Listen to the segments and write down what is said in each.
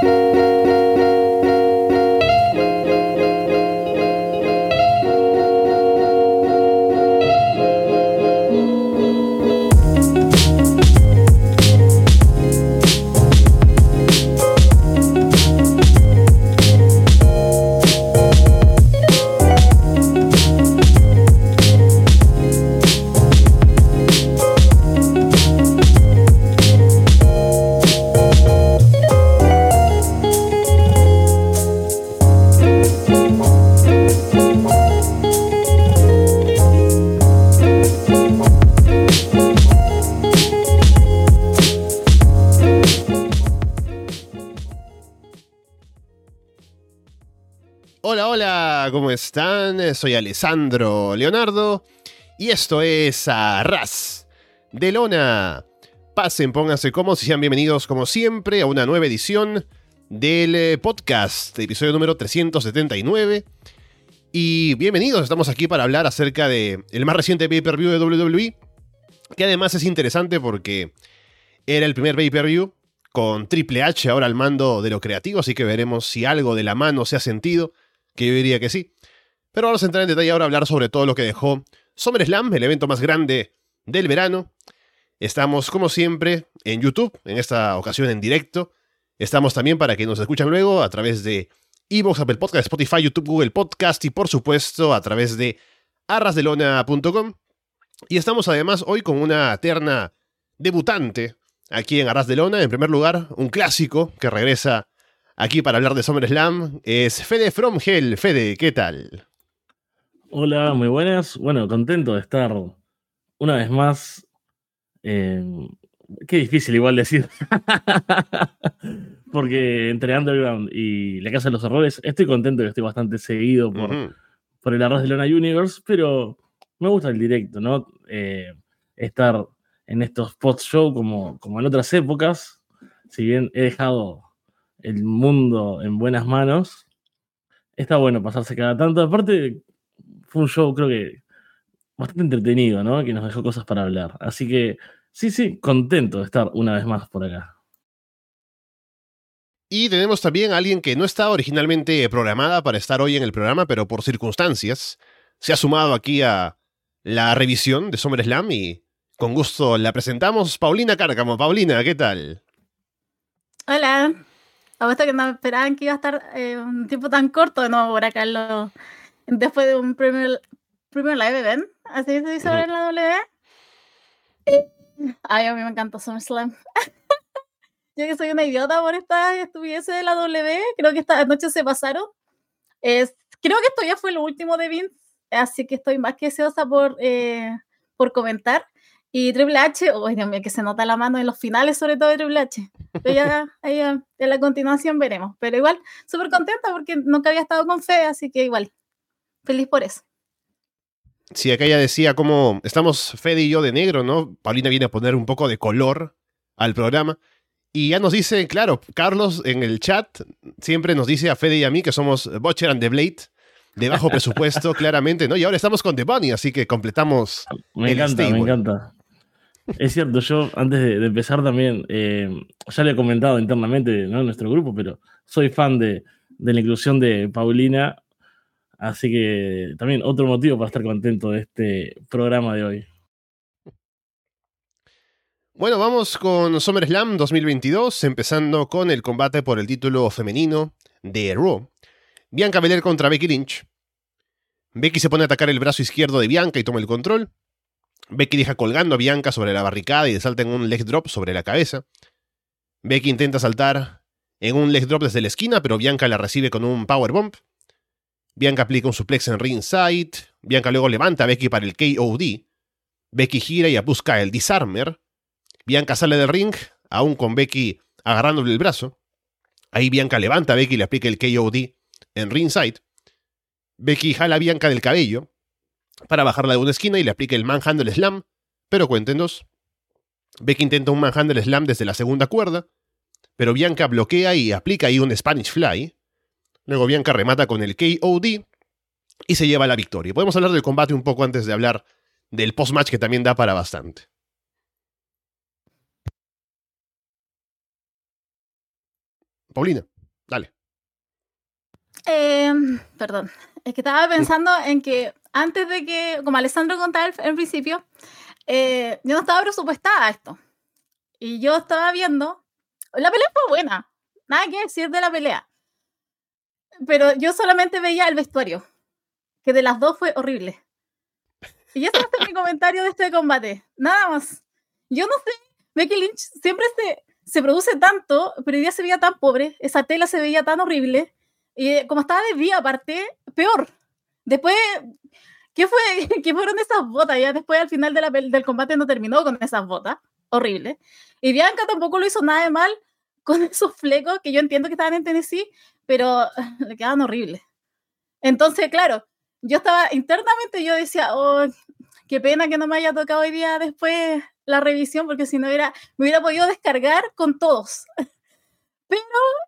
¿cómo Soy Alessandro Leonardo y esto es Arras de Lona. Pasen, pónganse cómodos y sean bienvenidos como siempre a una nueva edición del eh, podcast, episodio número 379. Y bienvenidos, estamos aquí para hablar acerca de más reciente pay-per-view de WWE, que además es interesante porque era el primer pay-per-view con Triple H ahora al mando de lo creativo, así que veremos si algo de la mano se ha sentido que yo diría que sí. Pero vamos a entrar en detalle ahora a hablar sobre todo lo que dejó SummerSlam, el evento más grande del verano. Estamos, como siempre, en YouTube, en esta ocasión en directo. Estamos también para que nos escuchan luego a través de Evox, Apple Podcast, Spotify, YouTube, Google Podcast y, por supuesto, a través de arrasdelona.com. Y estamos además hoy con una terna debutante aquí en Arras de Lona. En primer lugar, un clásico que regresa aquí para hablar de SummerSlam es Fede From Hell. Fede, ¿qué tal? Hola, muy buenas. Bueno, contento de estar una vez más. Eh, qué difícil igual decir. Porque entre Underground y La Casa de los Horrores estoy contento que estoy bastante seguido por, por el arroz de Lona Universe, pero me gusta el directo, ¿no? Eh, estar en estos post show como, como en otras épocas. Si bien he dejado el mundo en buenas manos. Está bueno pasarse cada tanto. Aparte, fue un show creo que bastante entretenido, ¿no? Que nos dejó cosas para hablar. Así que sí, sí, contento de estar una vez más por acá. Y tenemos también a alguien que no estaba originalmente programada para estar hoy en el programa, pero por circunstancias se ha sumado aquí a la revisión de SummerSlam y con gusto la presentamos. Paulina Cárcamo. Paulina, ¿qué tal? Hola. Apuesto que no esperaban que iba a estar eh, un tiempo tan corto, no, por acá lo, después de un primer, primer live event, así se dice ahora en la W. Ay, a mí me encanta SummerSlam. Yo que soy una idiota por esta estupidez de la W, creo que esta noche se pasaron. Es, creo que esto ya fue lo último de Vince, así que estoy más que deseosa por, eh, por comentar. Y Triple H, oh, Dios mío, que se nota la mano en los finales, sobre todo de Triple H. Pero ya, ahí, en la continuación veremos. Pero igual, súper contenta porque nunca había estado con fe, así que igual, feliz por eso. Sí, acá ella decía como estamos Fede y yo de negro, ¿no? Paulina viene a poner un poco de color al programa. Y ya nos dice, claro, Carlos en el chat siempre nos dice a Fede y a mí que somos Butcher and the Blade, de bajo presupuesto, claramente, ¿no? Y ahora estamos con The Bunny, así que completamos. Me encanta, me encanta. Es cierto, yo antes de, empezar también, eh, ya le he comentado internamente ¿no? en nuestro grupo, pero soy fan de, de, la inclusión de Paulina, así que también otro motivo para estar contento de este programa de hoy. Bueno, vamos con SummerSlam 2022, empezando con el combate por el título femenino de Raw. Bianca Belair contra Becky Lynch. Becky se pone a atacar el brazo izquierdo de Bianca y toma el control. Becky deja colgando a Bianca sobre la barricada y le salta en un leg drop sobre la cabeza. Becky intenta saltar en un leg drop desde la esquina, pero Bianca la recibe con un power bomb. Bianca aplica un suplex en ringside. Bianca luego levanta a Becky para el KOD. Becky gira y busca el disarmer. Bianca sale del ring, aún con Becky agarrándole el brazo. Ahí Bianca levanta a Becky y le aplica el KOD en ringside. Becky jala a Bianca del cabello para bajarla de una esquina y le aplica el manhandle slam, pero cuéntenos. Becky intenta un manhandle slam desde la segunda cuerda, pero Bianca bloquea y aplica ahí un Spanish Fly. Luego Bianca remata con el KOD y se lleva la victoria. Podemos hablar del combate un poco antes de hablar del post-match que también da para bastante. Paulina, dale. Em, perdón, es que estaba pensando en que antes de que, como Alessandro contaba en principio, eh, yo no estaba presupuestada a esto. Y yo estaba viendo, la pelea fue buena, nada que decir de la pelea. Pero yo solamente veía el vestuario, que de las dos fue horrible. Y ese es mi comentario de este combate, nada más. Yo no sé, Becky Lynch siempre se, se produce tanto, pero hoy día se veía tan pobre, esa tela se veía tan horrible, y eh, como estaba de día aparte, peor. Después, ¿qué fue? ¿Qué fueron esas botas? Ya después al final de del combate no terminó con esas botas, horrible. Y Bianca tampoco lo hizo nada de mal con esos flecos que yo entiendo que estaban en Tennessee, pero le quedaban horribles. Entonces, claro, yo estaba internamente, yo decía, oh, qué pena que no me haya tocado hoy día después la revisión, porque si no hubiera, me hubiera podido descargar con todos. Pero,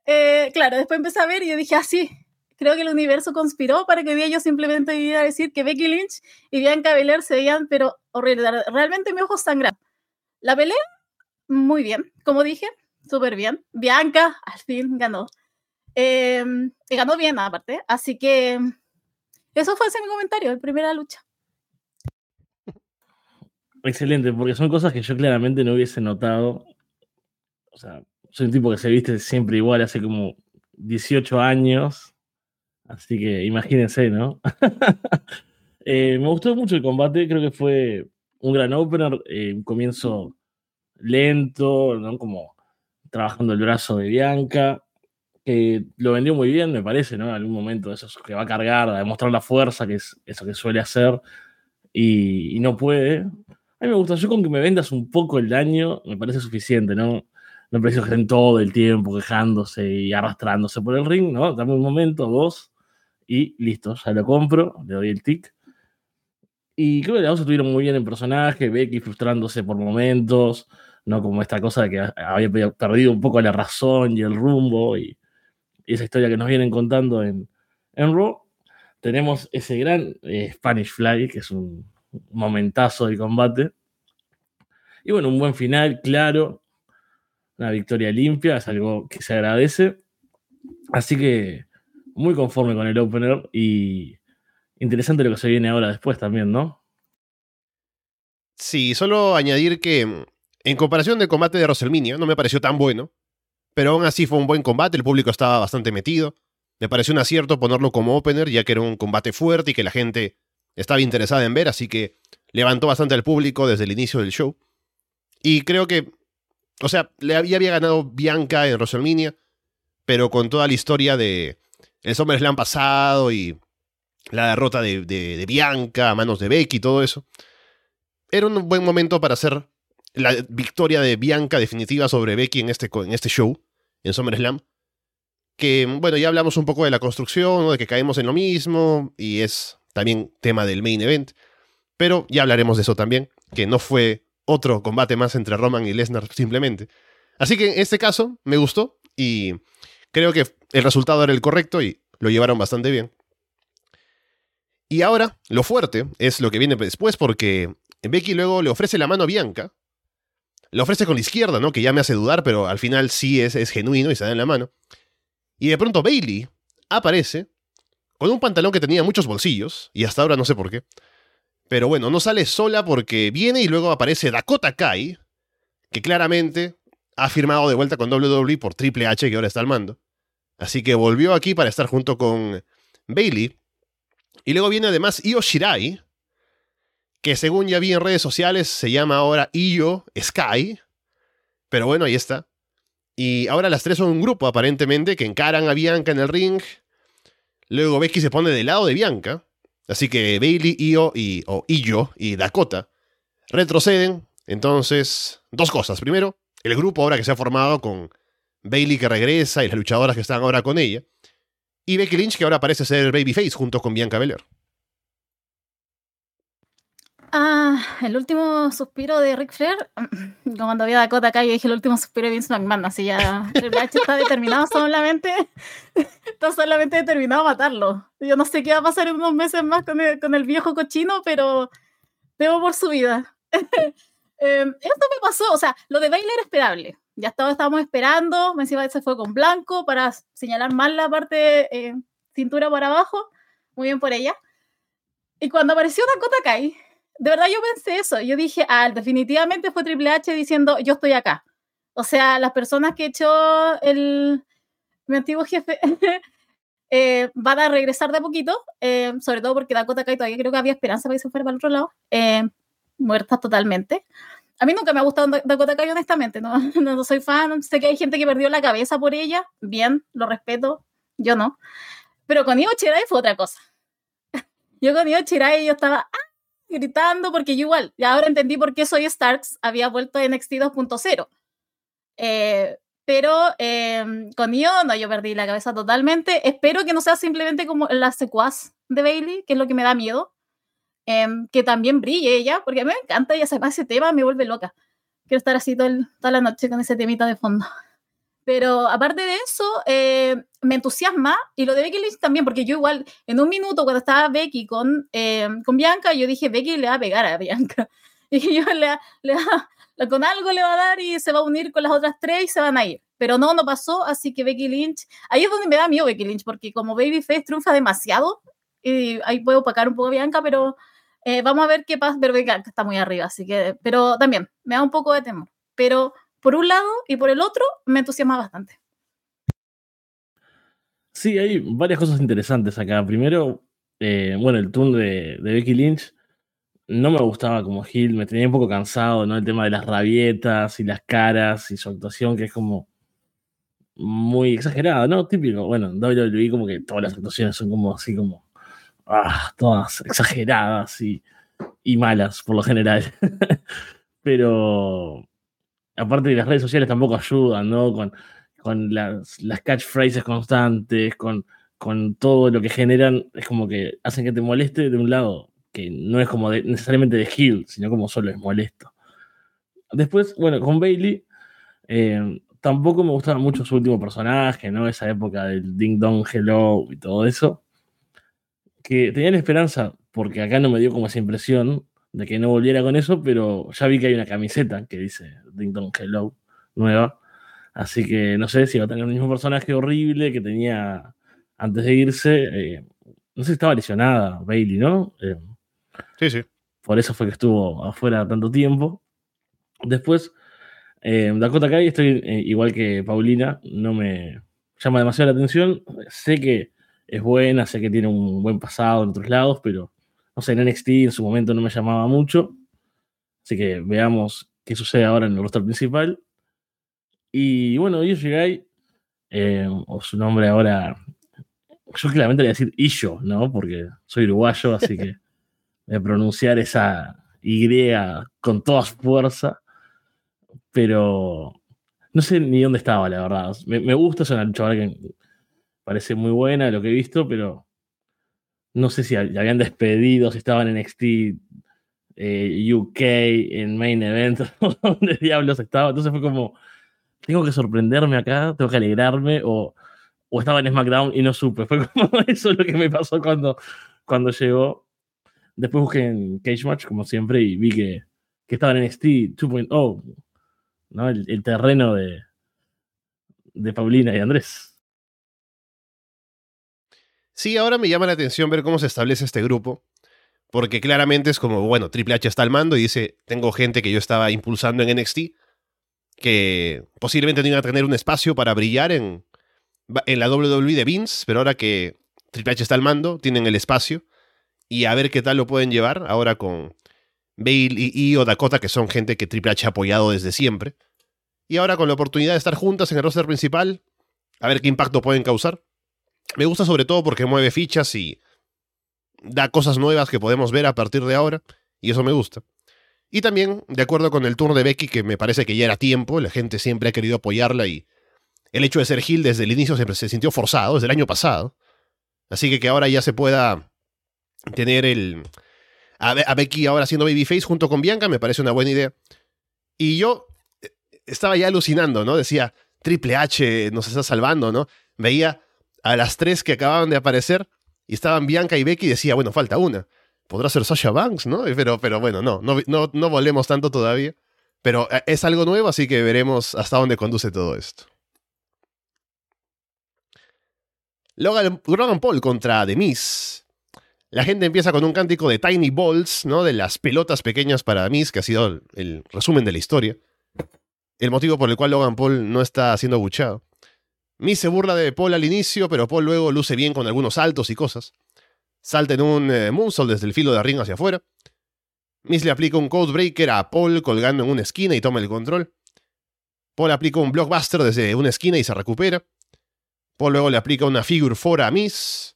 eh, claro, después empecé a ver y yo dije, así, ah, creo que el universo conspiró para que yo simplemente iba a decir que Becky Lynch y Bianca Belair se veían, pero horrible. Realmente mis ojos sangran. La pelea, muy bien, como dije, súper bien. Bianca, al fin, ganó. Eh, y ganó bien, aparte. Así que eso fue ese mi comentario, el primera lucha. Excelente, porque son cosas que yo claramente no hubiese notado. O sea, soy un tipo que se viste siempre igual hace como 18 años. Así que imagínense, ¿no? Eh, me gustó mucho el combate, creo que fue un gran opener, eh, un comienzo lento, ¿no? Como trabajando el brazo de Bianca, que lo vendió muy bien, me parece, ¿no? En algún momento eso que va a cargar, a demostrar la fuerza, que es eso que suele hacer, y, no puede. A mí me gusta, yo con que me vendas un poco el daño, me parece suficiente, ¿no? No preciso que estén todo el tiempo quejándose y arrastrándose por el ring, ¿no? Dame un momento, dos, y listo, ya lo compro, le doy el tic. Y creo que los dos estuvieron muy bien en personaje, Becky frustrándose por momentos, ¿no? Como esta cosa de que había perdido un poco la razón y el rumbo, y, esa historia que nos vienen contando en, en Raw. Tenemos ese gran eh, Spanish Fly, que es un momentazo de combate. Y bueno, un buen final, claro, una victoria limpia, es algo que se agradece. Así que muy conforme con el opener y interesante lo que se viene ahora después también, ¿no? Sí, solo añadir que en comparación del combate de WrestleMania no me pareció tan bueno, pero aún así fue un buen combate, el público estaba bastante metido. Me pareció un acierto ponerlo como opener, ya que era un combate fuerte y que la gente estaba interesada en ver, así que levantó bastante al público desde el inicio del show. Y creo que o sea, le había, ganado Bianca en WrestleMania, pero con toda la historia de el SummerSlam pasado y la derrota de, Bianca a manos de Becky y todo eso, era un buen momento para hacer la victoria de Bianca definitiva sobre Becky en este, en este show, en SummerSlam. Que, bueno, ya hablamos un poco de la construcción, de que caemos en lo mismo, y es también tema del main event. Pero ya hablaremos de eso también, que no fue otro combate más entre Roman y Lesnar simplemente. Así que en este caso me gustó y creo que el resultado era el correcto y lo llevaron bastante bien. Y ahora, lo fuerte es lo que viene después porque Becky luego le ofrece la mano a Bianca. Le ofrece con la izquierda, ¿no? Que ya me hace dudar, pero al final sí es, es genuino y se da en la mano. Y de pronto Bailey aparece con un pantalón que tenía muchos bolsillos, y hasta ahora no sé por qué, pero bueno, no sale sola porque viene y luego aparece Dakota Kai, que claramente ha firmado de vuelta con WWE por Triple H, que ahora está al mando. Así que volvió aquí para estar junto con Bailey. Y luego viene además Io Shirai, que según ya vi en redes sociales se llama ahora Io Sky. Pero bueno, ahí está. Y ahora las tres son un grupo aparentemente que encaran a Bianca en el ring. Luego Becky se pone del lado de Bianca. Así que Bailey, Io y, o Io y Dakota retroceden. Entonces, dos cosas. Primero, el grupo ahora que se ha formado con Bailey que regresa y las luchadoras que están ahora con ella. Y Becky Lynch que ahora parece ser Babyface junto con Bianca Belair. Ah, el último suspiro de Ric Flair, cuando vi a Dakota acá, yo dije el último suspiro de Vince McMahon, así ya Triple H está determinado solamente, está solamente determinado a matarlo. Yo no sé qué va a pasar en unos meses más con el, con el viejo cochino, pero temo por su vida. eh, esto me pasó, o sea, lo de Bailey era esperable. Ya estaba, estábamos esperando, me encima se fue con blanco para señalar más la parte eh, cintura para abajo. Muy bien por ella. Y cuando apareció Dakota Kai, de verdad yo pensé eso. Yo dije, ah, definitivamente fue Triple H diciendo, yo estoy acá. O sea, las personas que echó el, mi antiguo jefe eh, van a regresar de poquito, eh, sobre todo porque Dakota Kai todavía creo que había esperanza para que se fuera para el otro lado, eh, muerta totalmente. A mí nunca me ha gustado Dakota Kai, honestamente, ¿no? no soy fan, sé que hay gente que perdió la cabeza por ella, bien, lo respeto, yo no. Pero con Io Chirai fue otra cosa. Yo con Io Chirai yo estaba ¡ah! Gritando porque yo igual, y ahora entendí por qué Soy Starks había vuelto a NXT 2.0. Eh, pero eh, con Io no, yo perdí la cabeza totalmente. Espero que no sea simplemente como la secuaz de Bailey, que es lo que me da miedo. Eh, que también brille ella, porque a mí me encanta y además ese tema me vuelve loca. Quiero estar así toda la noche con ese temita de fondo. Pero aparte de eso, eh, me entusiasma y lo de Becky Lynch también, porque yo igual, en un minuto cuando estaba Becky con, eh, con Bianca, yo dije, Becky le va a pegar a Bianca. Y yo le, le va, con algo le va a dar y se va a unir con las otras tres y se van a ir. Pero no, no pasó, así que Becky Lynch, ahí es donde me da miedo Becky Lynch, porque como Babyface triunfa demasiado, y ahí puedo opacar un poco a Bianca, pero eh, vamos a ver qué pasa, pero Bianca está muy arriba, así que, pero también me da un poco de temor. Pero por un lado y por el otro me entusiasma bastante. Sí, hay varias cosas interesantes acá. Primero, eh, bueno, el turno de, Becky Lynch no me gustaba como Gil, me tenía un poco cansado, ¿no? El tema de las rabietas y las caras y su actuación, que es como muy exagerada, ¿no? Típico. Bueno, en WWE como que todas las actuaciones son como así como, ah, todas exageradas y, y malas por lo general. Pero aparte de las redes sociales tampoco ayudan, ¿no? Con, las, catchphrases constantes, con, todo lo que generan, es como que hacen que te moleste de un lado, que no es como necesariamente de Hill, sino como solo es molesto. Después, bueno, con Bailey, eh, tampoco me gustaba mucho su último personaje, ¿no? Esa época del Ding Dong Hello y todo eso. Que tenía la esperanza, porque acá no me dio como esa impresión, de que no volviera con eso, pero ya vi que hay una camiseta que dice Ding Dong Hello nueva. Así que no sé si va a tener el mismo personaje horrible que tenía antes de irse. Eh, no sé si estaba lesionada Bailey, ¿no? Eh, sí, sí. Por eso fue que estuvo afuera tanto tiempo. Después, eh, Dakota Kai, estoy igual que Paulina, no me llama demasiado la atención. Sé que es buena, sé que tiene un buen pasado en otros lados, pero en NXT en su momento no me llamaba mucho. Así que veamos qué sucede ahora en el roster principal. Y bueno, Yoshigai, eh, o su nombre ahora, yo claramente le voy a decir Isho, ¿no? Porque soy uruguayo, así que voy a pronunciar esa Y con toda fuerza. Pero no sé ni dónde estaba, la verdad. Me, gusta, es una luchadora que parece muy buena lo que he visto, pero no sé si habían despedido, si estaban en NXT eh, UK, en Main Event, donde diablos estaba. Entonces fue como, tengo que sorprenderme acá, tengo que alegrarme, o, o estaba en SmackDown y no supe. Fue como eso lo que me pasó cuando, cuando llegó. Después busqué en Cage Match, como siempre, y vi que, que estaba en NXT 2.0, ¿no? El, el, terreno de, de Paulina y Andrés. Sí, ahora me llama la atención ver cómo se establece este grupo, porque claramente es como, bueno, Triple H está al mando y dice, tengo gente que yo estaba impulsando en NXT, que posiblemente no iba a tener un espacio para brillar en, en la WWE de Vince, pero ahora que Triple H está al mando, tienen el espacio, y a ver qué tal lo pueden llevar ahora con Bale y, o Dakota, que son gente que Triple H ha apoyado desde siempre. Y ahora con la oportunidad de estar juntas en el roster principal, a ver qué impacto pueden causar. Me gusta sobre todo porque mueve fichas y da cosas nuevas que podemos ver a partir de ahora, y eso me gusta. Y también, de acuerdo con el turno de Becky, que me parece que ya era tiempo, la gente siempre ha querido apoyarla y el hecho de ser Gil desde el inicio siempre se sintió forzado, desde el año pasado. Así que que ahora ya se pueda tener el... A, Becky ahora siendo Babyface junto con Bianca me parece una buena idea. Y yo eh, estaba ya alucinando, ¿no? Decía, Triple H nos está salvando, ¿no? Veía a las tres que acababan de aparecer y estaban Bianca y Becky decía, bueno, falta una. Podrá ser Sasha Banks, ¿no? Pero, pero bueno, no, no, no, volemos tanto todavía. Pero eh, es algo nuevo, así que veremos hasta dónde conduce todo esto. Logan, Logan Paul contra The Miz. La gente empieza con un cántico de Tiny Balls, ¿no? De las pelotas pequeñas para Miz, que ha sido el resumen de la historia. El motivo por el cual Logan Paul no está siendo buchado. Miz se burla de Paul al inicio, pero Paul luego luce bien con algunos saltos y cosas. Salta en un eh, moonsault desde el filo de ring hacia afuera. Miz le aplica un Codebreaker a Paul colgando en una esquina y toma el control. Paul aplica un Blockbuster desde una esquina y se recupera. Paul luego le aplica una Figure 4 a Miz.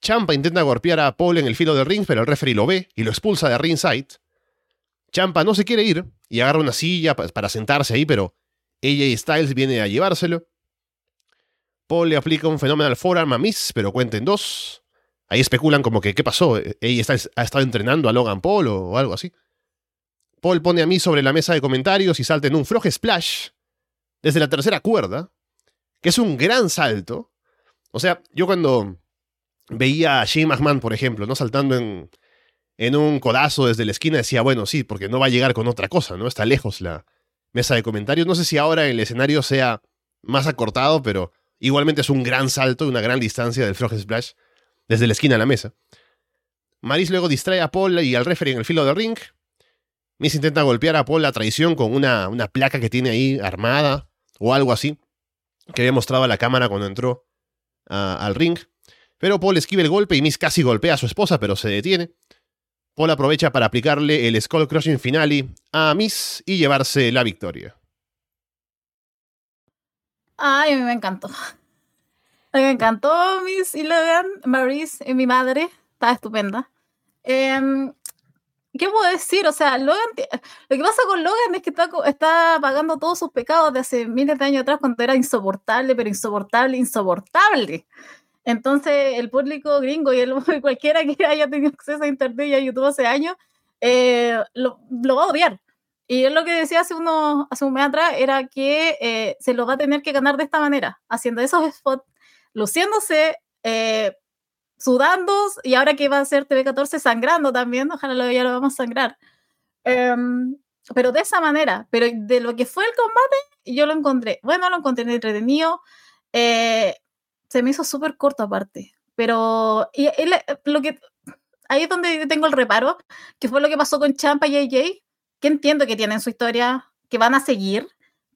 Champa intenta golpear a Paul en el filo del ring, pero el referee lo ve y lo expulsa de ringside. Champa no se quiere ir y agarra una silla para sentarse ahí, pero AJ Styles viene a llevárselo. Paul le aplica un Phenomenal Forearm a Miss, pero cuenta en dos. Ahí especulan como que, ¿qué pasó? ¿Ella ha estado entrenando a Logan Paul o, algo así? Paul pone a Miss sobre la mesa de comentarios y salta en un Frog Splash desde la tercera cuerda, que es un gran salto. O sea, yo cuando veía a Shane McMahon, por ejemplo, ¿no? Saltando en, en un codazo desde la esquina, decía, bueno, sí, porque no va a llegar con otra cosa, ¿no? Está lejos la mesa de comentarios. No sé si ahora el escenario sea más acortado, pero Igualmente es un gran salto y una gran distancia del Frog Splash desde la esquina a la mesa. Maris luego distrae a Paul y al referee en el filo del ring. Miss intenta golpear a Paul la traición con una, una placa que tiene ahí armada o algo así, que había mostrado a la cámara cuando entró al ring. Pero Paul esquiva el golpe y Miss casi golpea a su esposa, pero se detiene. Paul aprovecha para aplicarle el Skull Crushing Finale a Miss y llevarse la victoria. Ay, a mí me encantó. A mí me encantó Miss Logan, Maurice y mi madre. Está estupenda. Em, ¿Qué puedo decir? O sea, Logan, lo que pasa con Logan es que está, está pagando todos sus pecados de hace miles de años atrás cuando era insoportable, pero insoportable, insoportable. Entonces, el público gringo y el, cualquiera que haya tenido acceso a Internet y a YouTube hace años, eh, lo, lo, va a odiar. Y es lo que decía hace, uno, hace un mes atrás, era que eh, se lo va a tener que ganar de esta manera, haciendo esos spots, luciéndose, eh, sudando, y ahora que va a ser TV14 sangrando también, ojalá lo, ya lo vamos a sangrar. Em, pero de esa manera, pero de lo que fue el combate, yo lo encontré, bueno, lo encontré entretenido, eh, se me hizo súper corto aparte, pero y, lo que, ahí es donde tengo el reparo, que fue lo que pasó con Champa y AJ, que entiendo que tienen su historia, que van a seguir,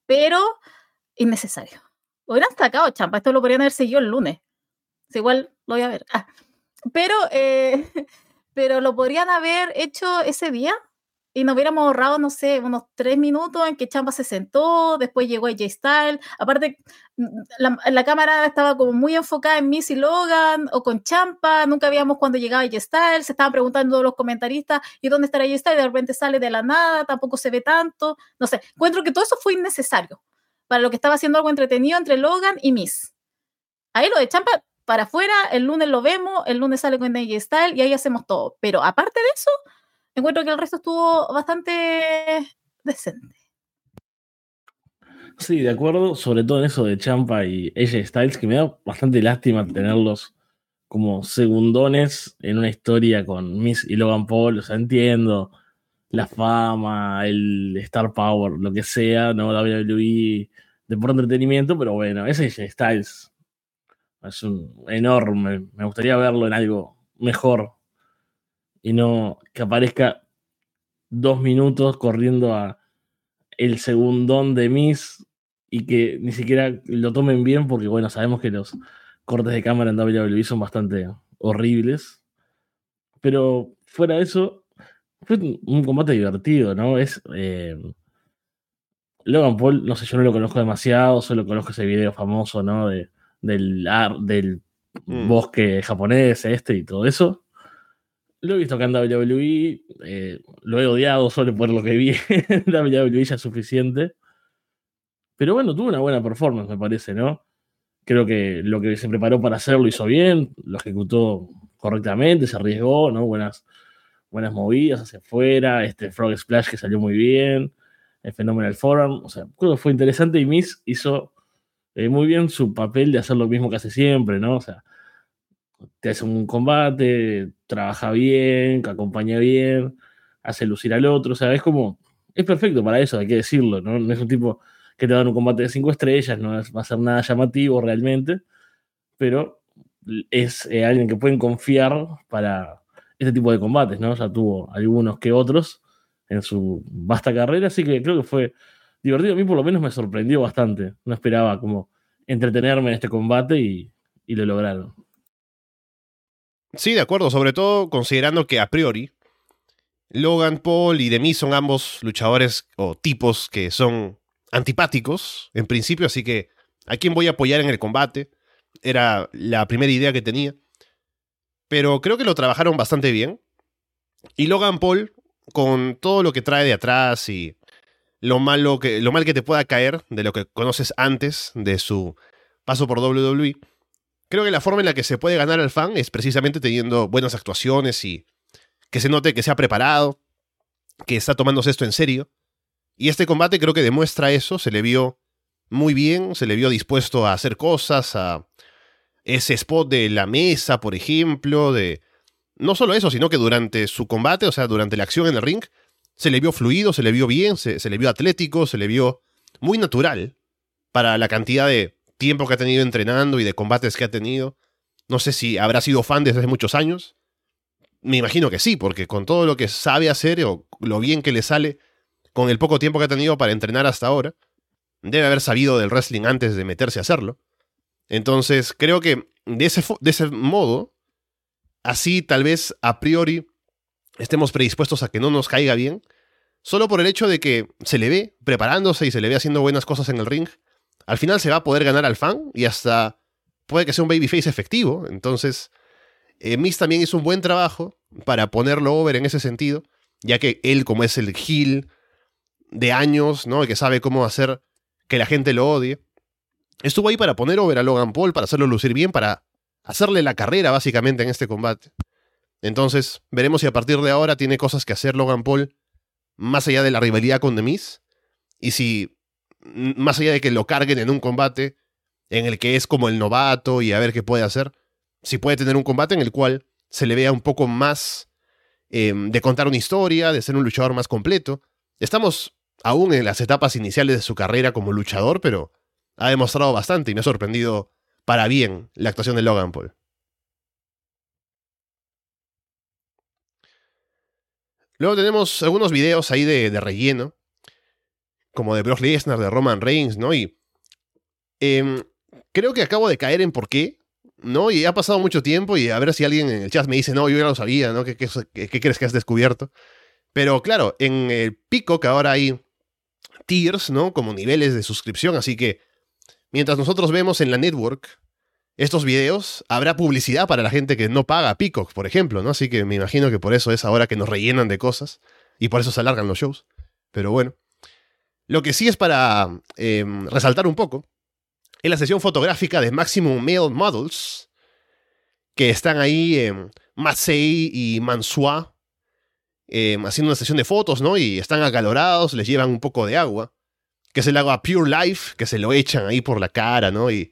pero innecesario. Hubieran sacado champa, esto lo podrían haber seguido el lunes. igual lo voy a ver. Ah, pero, eh, pero lo podrían haber hecho ese día y nos hubiéramos ahorrado, no sé, unos tres minutos en que Champa se sentó, después llegó a J-Style. Aparte, mm, la, la, cámara estaba como muy enfocada en Missy Logan o con Champa. Nunca veíamos cuando llegaba J-Style. Se estaban preguntando los comentaristas, ¿y dónde estará J-Style? De repente sale de la nada, tampoco se ve tanto. No sé, encuentro que todo eso fue innecesario para lo que estaba haciendo algo entretenido entre Logan y Miss. Ahí lo de Champa para afuera, el lunes lo vemos, el lunes sale con J-Style y ahí hacemos todo. Pero aparte de eso encuentro que el resto estuvo bastante decente. Sí, de acuerdo, sobre todo en eso de Champa y AJ Styles, que me da bastante lástima tenerlos como segundones en una historia con Miss y Logan Paul. O sea, entiendo la fama, el Star Power, lo que sea, ¿no? WWE, de por entretenimiento, pero bueno, ese AJ Styles es un enorme. Me gustaría verlo en algo mejor y no que aparezca dos minutos corriendo a el segundón de Miss y que ni siquiera lo tomen bien porque bueno, sabemos que los cortes de cámara en WWE son bastante horribles. Pero fuera de eso, fue un combate divertido, ¿no? Es... Eh, Logan Paul, no sé, yo no lo conozco demasiado, solo conozco ese video famoso, ¿no? De, del, del mm. bosque japonés, este y todo eso. Lo he visto acá en WWE, eh, lo he odiado solo por lo que vi en WWE ya es suficiente. Pero bueno, tuvo una buena performance, me parece, ¿no? Creo que lo que se preparó para hacerlo hizo bien, lo ejecutó correctamente, se arriesgó, ¿no? Buenas, buenas movidas hacia afuera, este Frog Splash que salió muy bien, el Phenomenal Forum, o sea, creo que fue interesante y Miss hizo eh, muy bien su papel de hacer lo mismo que hace siempre, ¿no? O sea, te hace un combate, trabaja bien, acompaña bien, hace lucir al otro, o sea, es como es perfecto para eso, hay que decirlo, ¿no? No es un tipo que te dan un combate de cinco estrellas, no va a ser nada llamativo realmente, pero es eh, alguien que pueden confiar para este tipo de combates, ¿no? Ya tuvo algunos que otros en su vasta carrera, así que creo que fue divertido. A mí por lo menos me sorprendió bastante. No esperaba como entretenerme en este combate y lo lograron. Sí, de acuerdo, sobre todo considerando que a priori Logan Paul y Demi son ambos luchadores o tipos que son antipáticos en principio, así que a quién voy a apoyar en el combate era la primera idea que tenía. Pero creo que lo trabajaron bastante bien. Y Logan Paul, con todo lo que trae de atrás y lo, malo que, lo mal que te pueda caer de lo que conoces antes de su paso por WWE, creo que la forma en la que se puede ganar al fan es precisamente teniendo buenas actuaciones y que se note que se ha preparado, que está tomándose esto en serio. Y este combate creo que demuestra eso, se le vio muy bien, se le vio dispuesto a hacer cosas, a ese spot de la mesa, por ejemplo, de... No solo eso, sino que durante su combate, o sea, durante la acción en el ring, se le vio fluido, se le vio bien, se, le vio atlético, se le vio muy natural para la cantidad de tiempo que ha tenido entrenando y de combates que ha tenido. No sé si habrá sido fan desde hace muchos años. Me imagino que sí, porque con todo lo que sabe hacer o lo bien que le sale, con el poco tiempo que ha tenido para entrenar hasta ahora, debe haber sabido del wrestling antes de meterse a hacerlo. Entonces, creo que de ese, de ese modo, así tal vez a priori estemos predispuestos a que no nos caiga bien, solo por el hecho de que se le ve preparándose y se le ve haciendo buenas cosas en el ring, al final se va a poder ganar al fan y hasta puede que sea un babyface efectivo. Entonces, eh, también hizo un buen trabajo para ponerlo over en ese sentido, ya que él, como es el heel de años, ¿no? Que sabe cómo hacer que la gente lo odie, estuvo ahí para poner over a Logan Paul, para hacerlo lucir bien, para hacerle la carrera básicamente en este combate. Entonces, veremos si a partir de ahora tiene cosas que hacer Logan Paul más allá de la rivalidad con The Miz. Y si, más allá de que lo carguen en un combate en el que es como el novato y a ver qué puede hacer, si puede tener un combate en el cual se le vea un poco más em, de contar una historia, de ser un luchador más completo. Estamos aún en las etapas iniciales de su carrera como luchador, pero ha demostrado bastante y me ha sorprendido para bien la actuación de Logan Paul. Luego tenemos algunos videos ahí de, relleno, como de Brock Lesnar, de Roman Reigns, ¿no? Y em, creo que acabo de caer en por qué, ¿no? Y ha pasado mucho tiempo y a ver si alguien en el chat me dice, no, yo ya lo sabía, ¿no? ¿Qué, crees que has descubierto? Pero claro, en el Peacock ahora hay tiers, ¿no? Como niveles de suscripción, así que mientras nosotros vemos en la network estos videos, habrá publicidad para la gente que no paga Peacock, por ejemplo, ¿no? Así que me imagino que por eso es ahora que nos rellenan de cosas y por eso se alargan los shows. Pero bueno. Lo que sí es para em, resaltar un poco, es la sesión fotográfica de Maximum Male Models, que están ahí en Matsei y Mansua, em, haciendo una sesión de fotos, ¿no? Y están acalorados, les llevan un poco de agua, que es el agua Pure Life, que se lo echan ahí por la cara, ¿no? Y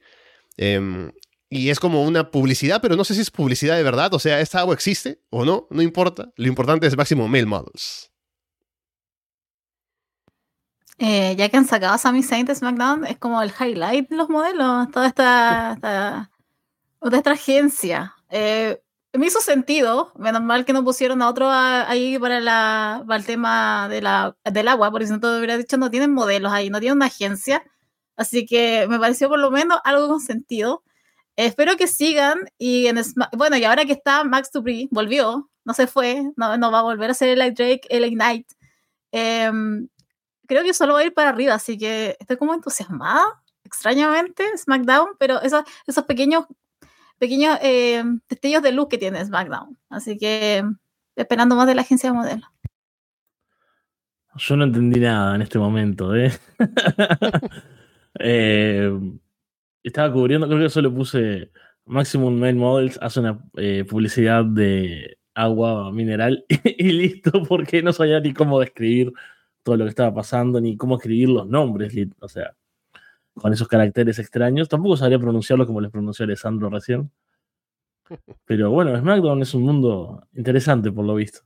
em, y es como una publicidad, pero no sé si es publicidad de verdad. O sea, ¿esta agua existe o no? No importa. Lo importante es máximo Mail Models. Eh, ya que han sacado a Sami Zayn de SmackDown, es como el highlight de los modelos, toda esta, esta, esta agencia. Eh, me hizo sentido, menos mal que no pusieron a otro ahí para, la, para el tema de la, del agua, no, todo hubiera dicho, no tienen modelos ahí, no tienen una agencia. Así que me pareció por lo menos algo con sentido. Espero que sigan y en bueno, y ahora que está Max Dupree, volvió, no se fue, no, no va a volver a ser el Drake, el Ignite. Creo que solo va a ir para arriba, así que estoy como entusiasmada, extrañamente, SmackDown, pero esos, esos pequeños, pequeños eh, destellos de luz que tiene SmackDown. Así que esperando más de la agencia de modelo. Yo no entendí nada en este momento, ¿eh? eh estaba cubriendo, creo que solo puse Maximum Mail Models hace una eh, publicidad de agua mineral y, listo, porque no sabía ni cómo describir todo lo que estaba pasando, ni cómo escribir los nombres, o sea, con esos caracteres extraños. Tampoco sabría pronunciarlo como les pronunció Alessandro recién. Pero bueno, SmackDown es un mundo interesante por lo visto.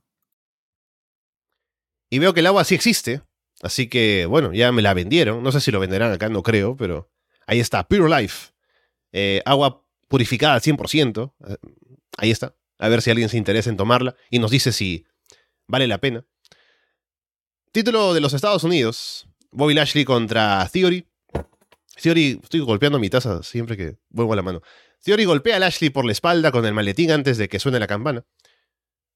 Y veo que el agua sí existe, Así que, bueno, ya me la vendieron. No sé si lo venderán acá, no creo, pero ahí está, Pure Life. Eh, agua purificada al 100%. Eh, ahí está. A ver si alguien se interesa en tomarla y nos dice si vale la pena. Título de los Estados Unidos. Bobby Lashley contra Theory. Theory, estoy golpeando mi taza siempre que vuelvo a la mano. Theory golpea a Lashley por la espalda con el maletín antes de que suene la campana.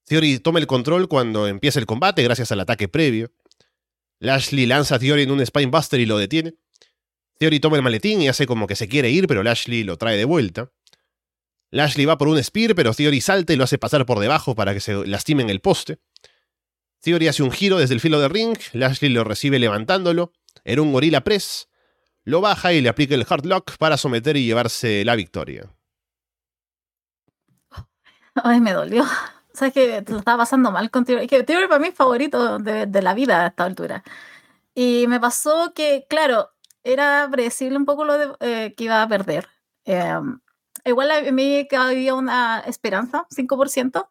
Theory toma el control cuando empieza el combate gracias al ataque previo. Lashley lanza a Theory en un Spinebuster y lo detiene. Theory toma el maletín y hace como que se quiere ir, pero Lashley lo trae de vuelta. Lashley va por un spear, pero Theory salta y lo hace pasar por debajo para que se lastime en el poste. Theory hace un giro desde el filo de ring, Lashley lo recibe levantándolo, era un gorila press, lo baja y le aplica el hard lock para someter y llevarse la victoria. Ay, me dolió. Sabes que te lo estaba pasando mal con Theory. Que Theory para mí es favorito de, la vida a esta altura. Y me pasó que, claro, era predecible un poco lo de, eh, que iba a perder. Em, igual a mí había una esperanza, 5%.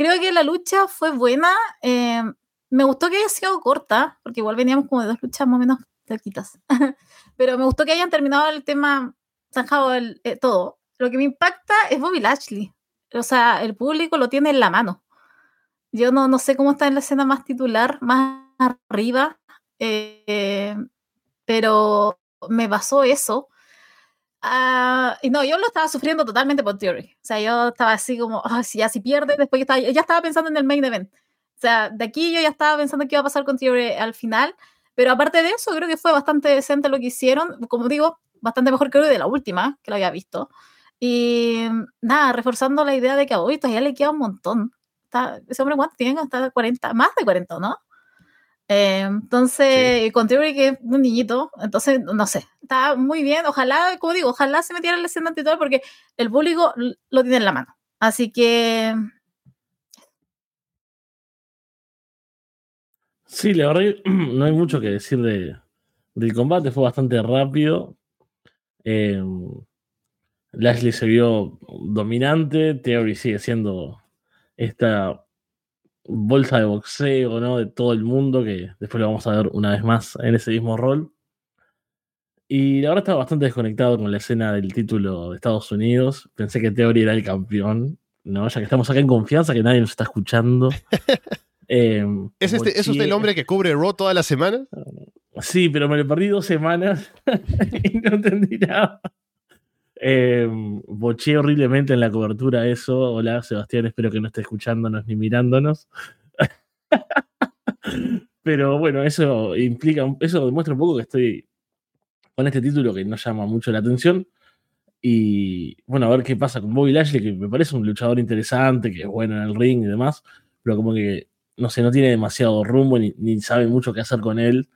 Creo que la lucha fue buena. Em, me gustó que haya sido corta, porque igual veníamos como de dos luchas más o menos cerquitas. Pero me gustó que hayan terminado el tema, zanjado el, eh, todo. Lo que me impacta es Bobby Lashley. O sea, el público lo tiene en la mano. Yo no, no sé cómo está en la escena más titular, más arriba. Eh, pero me pasó eso. Y no, yo lo estaba sufriendo totalmente por Theory. O sea, yo estaba así como, si ya si pierde, después estaba, ya estaba pensando en el main event. O sea, de aquí yo ya estaba pensando qué iba a pasar con Theory al final. Pero aparte de eso, creo que fue bastante decente lo que hicieron. Como digo, bastante mejor que de la última, que lo había visto. Y nada, reforzando la idea de que a Bobby todavía le queda un montón. Está, ese hombre, ¿cuánto tiene? Hasta 40, más de 40, ¿no? Eh, entonces, con Theory que es un niñito, entonces, no sé, está muy bien. Ojalá, como digo, ojalá se metiera en la escena titular porque el público lo tiene en la mano. Así que. Sí, la verdad, no hay mucho que decir de, del combate, fue bastante rápido. Eh, Lashley se vio dominante, Theory sigue siendo esta bolsa de boxeo, ¿no? De todo el mundo, que después lo vamos a ver una vez más en ese mismo rol. Y ahora estaba bastante desconectado con la escena del título de Estados Unidos. Pensé que Theory era el campeón, ¿no? Ya que estamos acá en confianza, que nadie nos está escuchando. Eh, ¿Es, este, ¿Es usted el hombre que cubre Raw toda la semana? Sí, pero me lo perdí dos semanas y no entendí nada. Eh, boché horriblemente en la cobertura eso. Hola, Sebastián, espero que no esté escuchándonos ni mirándonos. Pero bueno, eso implica, eso demuestra un poco que estoy con este título que no llama mucho la atención. Y bueno, a ver qué pasa con Bobby Lashley, que me parece un luchador interesante, que es bueno en el ring y demás, pero como que, no sé, no tiene demasiado rumbo ni, sabe mucho qué hacer con él.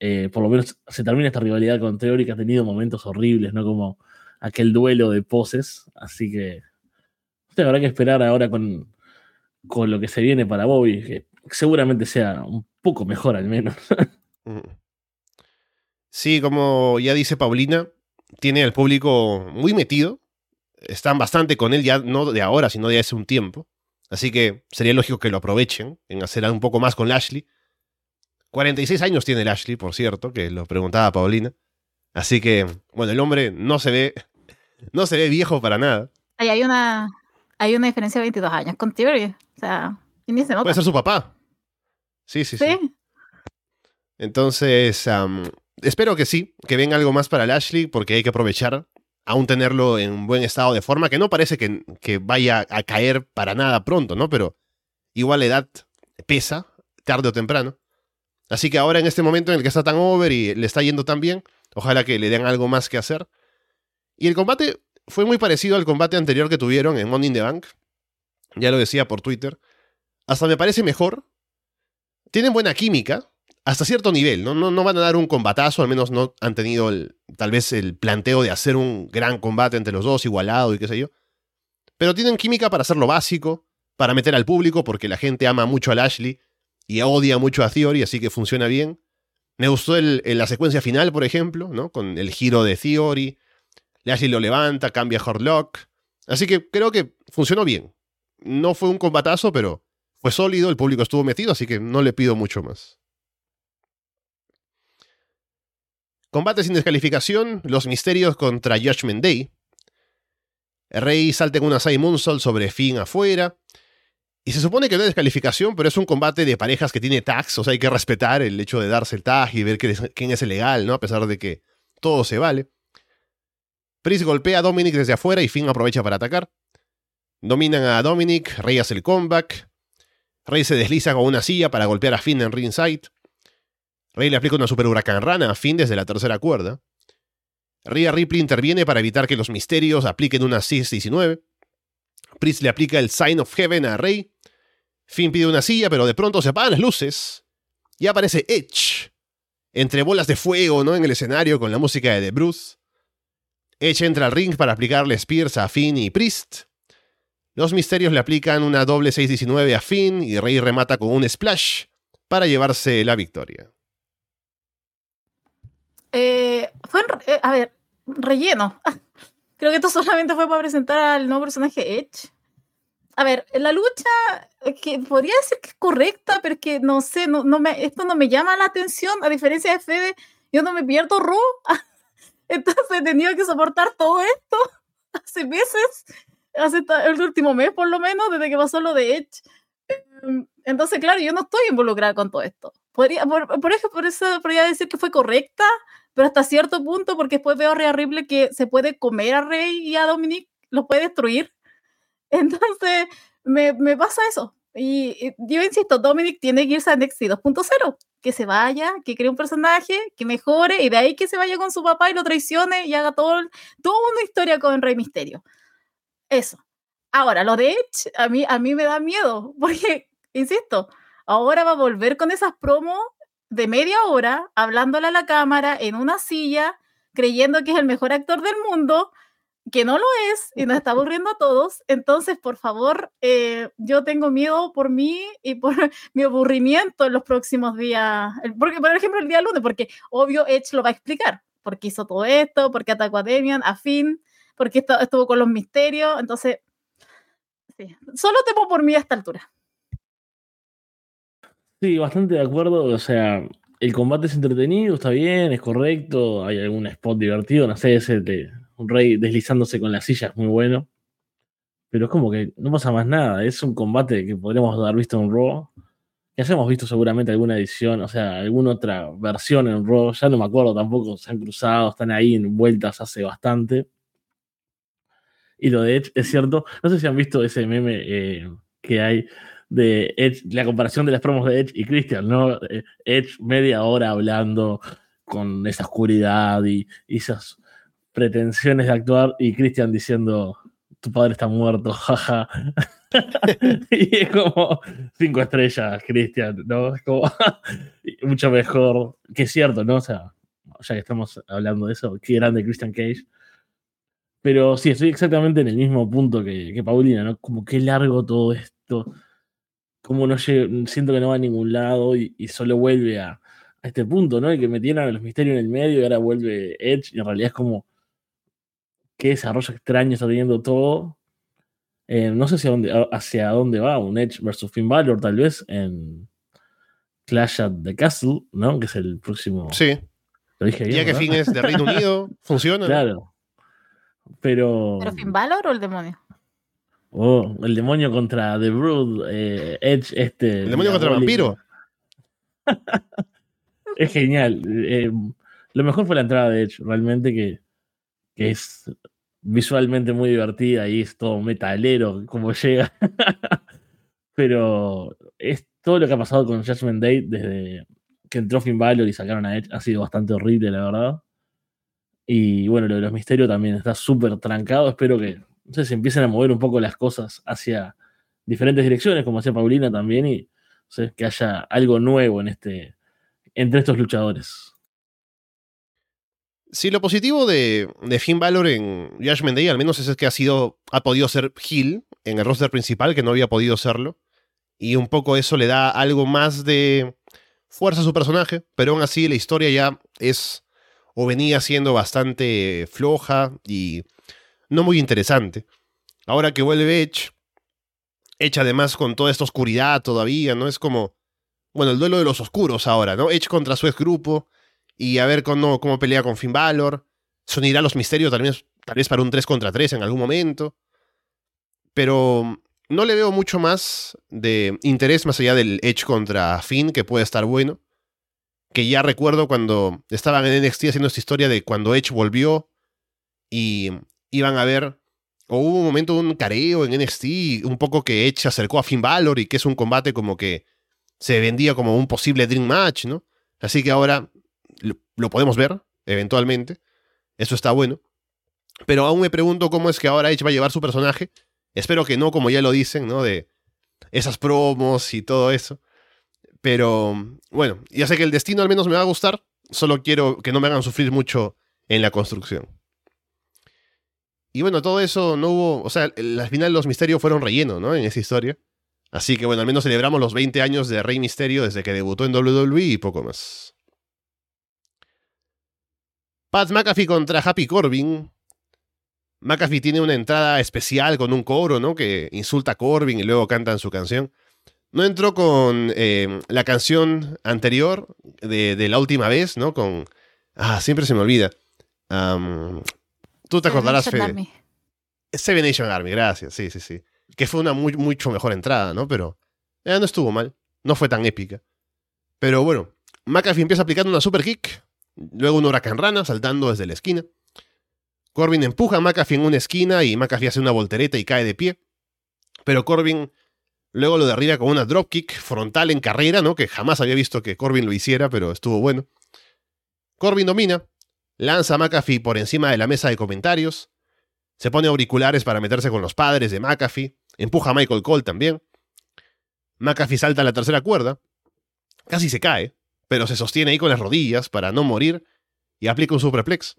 Eh, por lo menos se termina esta rivalidad con Theory, que ha tenido momentos horribles, ¿no? Como aquel duelo de poses. Así que habrá que esperar ahora con, con lo que se viene para Bobby, que seguramente sea un poco mejor al menos. Mm. Sí, como ya dice Paulina, tiene al público muy metido. Están bastante con él ya no de ahora, sino de hace un tiempo. Así que sería lógico que lo aprovechen en hacer un poco más con Lashley. 46 años tiene Lashley, por cierto, que lo preguntaba Paulina. Así que, bueno, el hombre no se ve no se ve viejo para nada. Ahí hay una, hay una diferencia de 22 años con Theory. O sea, ni se Puede ser su papá. Sí, sí, sí. Entonces, espero que sí, que venga algo más para Lashley, porque hay que aprovechar aún tenerlo en un buen estado de forma, que no parece que, que vaya a caer para nada pronto, ¿no? Pero igual la edad pesa, tarde o temprano. Así que ahora en este momento en el que está tan over y le está yendo tan bien, ojalá que le den algo más que hacer. Y el combate fue muy parecido al combate anterior que tuvieron en Money in the Bank. Ya lo decía por Twitter. Hasta me parece mejor. Tienen buena química, hasta cierto nivel. No, no, no van a dar un combatazo, al menos no han tenido tal vez el planteo de hacer un gran combate entre los dos, igualado y qué sé yo. Pero tienen química para hacer lo básico, para meter al público, porque la gente ama mucho a Lashley y odia mucho a Theory, así que funciona bien. Me gustó el, la secuencia final, por ejemplo, ¿no? Con el giro de Theory, Lashley lo levanta, cambia Hardlock. Así que creo que funcionó bien. No fue un combatazo, pero fue sólido, el público estuvo metido, así que no le pido mucho más. Combate sin descalificación, los misterios contra Judgment Day. Rey salta en una Moonsault sobre Finn afuera. Y se supone que no hay descalificación, pero es un combate de parejas que tiene tags, o sea, hay que respetar el hecho de darse el tag y ver quién es el legal, ¿no? A pesar de que todo se vale. Priest golpea a Dominic desde afuera y Finn aprovecha para atacar. Dominan a Dominic, Rey hace el comeback. Rey se desliza con una silla para golpear a Finn en ringside. Rey le aplica una super huracán rana a Finn desde la tercera cuerda. Rhea Ripley interviene para evitar que los misterios apliquen una 6-19. Priest le aplica el Sign of Heaven a Rey. Finn pide una silla, pero de pronto se apagan las luces. Y aparece Edge. Entre bolas de fuego, ¿no? En el escenario con la música de The Bruce. Edge entra al ring para aplicarle Spears a Finn y Priest. Los misterios le aplican una doble 6-19 a Finn y Rey remata con un splash para llevarse la victoria. Eh, fue, eh, a ver, relleno. Creo que esto solamente fue para presentar al nuevo personaje Edge. A ver, la lucha, que podría decir que es correcta, pero que no sé, no me, esto no me llama la atención, a diferencia de Fede, yo no me pierdo Raw. Entonces he tenido que soportar todo esto hace meses, hace el último mes por lo menos, desde que pasó lo de Edge. Em, entonces, claro, yo no estoy involucrada con todo esto. Podría, por, por, eso, por eso podría decir que fue correcta, pero hasta cierto punto, porque después veo a Rey Ripley que se puede comer a Rey y a Dominic, los puede destruir. Entonces, me, me pasa eso. Y, yo insisto, Dominic tiene que irse a NXT 2.0, que se vaya, que cree un personaje, que mejore, y de ahí que se vaya con su papá y lo traicione y haga todo, toda una historia con Rey Misterio. Eso. Ahora, lo de Edge, a mí, a mí me da miedo, porque, insisto, ahora va a volver con esas promos de media hora hablándole a la cámara en una silla, creyendo que es el mejor actor del mundo, que no lo es y nos está aburriendo a todos. Entonces, por favor, eh, yo tengo miedo por mí y por mi aburrimiento en los próximos días. Porque, por ejemplo, el día lunes, porque obvio Edge lo va a explicar, porque hizo todo esto, porque atacó a Demian, a Finn, porque estuvo con los misterios. Entonces, sí, solo temo por mí a esta altura. Sí, bastante de acuerdo. O sea, el combate es entretenido, está bien, es correcto. Hay algún spot divertido, no sé, ese de rey deslizándose con la silla es muy bueno. Pero es como que no pasa más nada. Es un combate que podríamos haber visto en Raw. Ya hemos visto seguramente alguna edición, o sea, alguna otra versión en Raw. Ya no me acuerdo tampoco. Se han cruzado, están ahí en vueltas hace bastante. Y lo de Edge es cierto. No sé si han visto ese meme eh, que hay de Edge, la comparación de las promos de Edge y Christian, ¿no? Eh, Edge media hora hablando con esa oscuridad y, esas pretensiones de actuar y Christian diciendo, tu padre está muerto, jaja. y es como cinco estrellas, Christian, ¿no? Es como mucho mejor, que es cierto, ¿no? O sea, ya que estamos hablando de eso, qué grande Christian Cage. Pero sí, estoy exactamente en el mismo punto que, Paulina, ¿no? Como qué largo todo esto como no siento que no va a ningún lado y, solo vuelve a, este punto, ¿no? Y que metieron los misterios en el medio y ahora vuelve Edge y en realidad es como qué desarrollo extraño está teniendo todo. Eh, no sé hacia dónde, hacia dónde va un Edge versus Finn Balor, tal vez en Clash at the Castle, ¿no? Que es el próximo. Sí. Lo dije bien. Ya que Finn es de Reino Unido, funciona. Claro. Pero. ¿Pero Finn Balor o el demonio? Oh, el demonio contra The Brood, eh, Edge, este. El demonio contra el vampiro. es genial. Eh, lo mejor fue la entrada de Edge, realmente, que, es visualmente muy divertida y es todo metalero como llega. Pero es todo lo que ha pasado con Judgment Day desde que entró Finn Balor y sacaron a Edge ha sido bastante horrible, la verdad. Y bueno, lo de los misterios también está súper trancado. Espero que no sé, se empiezan a mover un poco las cosas hacia diferentes direcciones, como hacía Paulina también, y que haya algo nuevo en este, entre estos luchadores. Sí, lo positivo de, de Finn Balor en Judgment Day al menos es que ha sido ha podido ser heel en el roster principal, que no había podido serlo. Y un poco eso le da algo más de fuerza a su personaje, pero aún así la historia ya es o venía siendo bastante floja y no muy interesante. Ahora que vuelve Edge, Edge además con toda esta oscuridad todavía, ¿no? Es como, bueno, el duelo de los oscuros ahora, ¿no? Edge contra su ex grupo Y a ver cómo, cómo pelea con Finn Balor. Se unirá los misterios tal vez, tal vez para un 3 contra 3 en algún momento. Pero no le veo mucho más de interés más allá del Edge contra Finn, que puede estar bueno. Que ya recuerdo cuando estaban en NXT haciendo esta historia de cuando Edge volvió y iban a ver, o hubo un momento, un careo en NXT, un poco que Edge se acercó a Finn Balor y que es un combate como que se vendía como un posible Dream Match, ¿no? Así que ahora lo, podemos ver, eventualmente. Eso está bueno. Pero aún me pregunto cómo es que ahora Edge va a llevar su personaje. Espero que no, como ya lo dicen, ¿no? De esas promos y todo eso. Pero bueno, ya sé que el destino al menos me va a gustar. Solo quiero que no me hagan sufrir mucho en la construcción. Y bueno, todo eso no hubo. O sea, al final los misterios fueron relleno, ¿no? En esa historia. Así que bueno, al menos celebramos los 20 años de Rey Misterio desde que debutó en WWE y poco más. Pat McAfee contra Happy Corbin. McAfee tiene una entrada especial con un coro, ¿no? Que insulta a Corbin y luego cantan su canción. No entró con eh, la canción anterior de, la última vez, ¿no? Con. Ah, siempre se me olvida. Tú te acordarás, Fede. Seven Nation Army, gracias, sí, sí, sí que fue una muy, mucho mejor entrada, ¿no? Pero ya no estuvo mal, no fue tan épica. Pero bueno, McAfee empieza aplicando una super kick, luego un huracán rana saltando desde la esquina. Corbin empuja a McAfee en una esquina y McAfee hace una voltereta y cae de pie. Pero Corbin luego lo derriba con una dropkick frontal en carrera, ¿no? Que jamás había visto que Corbin lo hiciera, pero estuvo bueno. Corbin domina, lanza a McAfee por encima de la mesa de comentarios, se pone auriculares para meterse con los padres de McAfee. Empuja a Michael Cole también. McAfee salta a la tercera cuerda. Casi se cae, pero se sostiene ahí con las rodillas para no morir y aplica un superplex.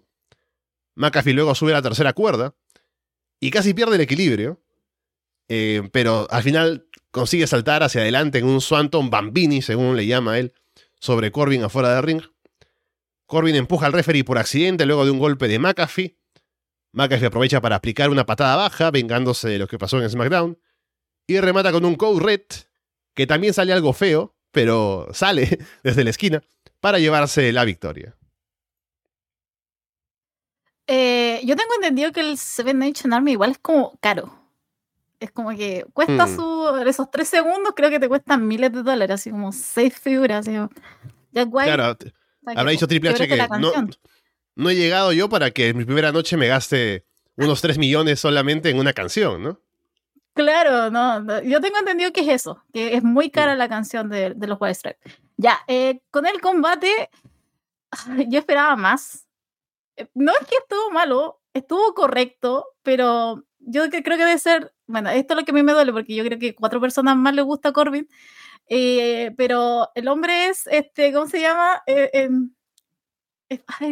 McAfee luego sube a la tercera cuerda y casi pierde el equilibrio, eh, pero al final consigue saltar hacia adelante en un Swanton Bambini, según le llama él, sobre Corbin afuera del ring. Corbin empuja al referee por accidente luego de un golpe de McAfee McAfee aprovecha para aplicar una patada baja, vengándose de lo que pasó en SmackDown. Y remata con un Code Red, que también sale algo feo, pero sale desde la esquina, para llevarse la victoria. Eh, yo tengo entendido que el Seven Nation Army igual es como caro. Es como que cuesta hmm. su, esos tres segundos, creo que te cuestan miles de dólares, así como seis figuras. ya guay. Claro, habrá dicho Triple H que no, no he llegado yo para que mi primera noche me gaste unos 3 millones solamente en una canción, ¿no? Claro, no, yo tengo entendido que es eso, que es muy cara la canción de, los White Stripes. Ya, eh, con el combate, yo esperaba más. Eh, no es que estuvo malo, estuvo correcto, pero yo creo que debe ser, bueno, esto es lo que a mí me duele, porque yo creo que cuatro personas más le gusta a Corbin, eh, pero el hombre es, este, ¿cómo se llama?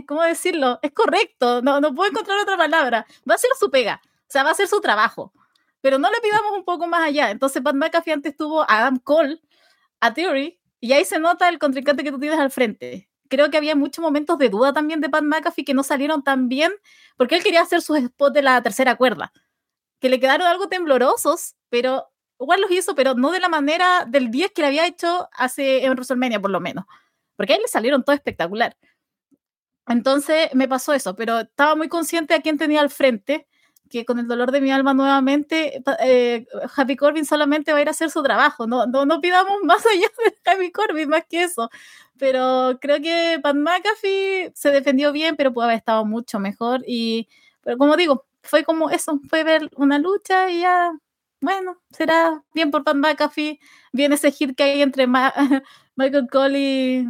¿cómo decirlo? Es correcto, no, no puedo encontrar otra palabra. Va a ser su pega, o sea, va a ser su trabajo. Pero no le pidamos un poco más allá. Entonces, Pat McAfee antes tuvo a Adam Cole, a Theory, y ahí se nota el contrincante que tú tienes al frente. Creo que había muchos momentos de duda también de Pat McAfee que no salieron tan bien, porque él quería hacer sus spots de la tercera cuerda, que le quedaron algo temblorosos, pero igual los hizo, pero no de la manera del 10 que le había hecho hace en WrestleMania, por lo menos. Porque ahí le salieron todo espectacular. Entonces me pasó eso, pero estaba muy consciente a quién tenía al frente, que con el dolor de mi alma nuevamente, eh, Happy Corbin solamente va a ir a hacer su trabajo, no, no, no pidamos más allá de Happy Corbin, más que eso. Pero creo que Pat McAfee se defendió bien, pero puede haber estado mucho mejor. Y, pero como digo, fue como eso, fue ver una lucha y ya, bueno, será bien por Pat McAfee, bien ese hit que hay entre Michael Cole y...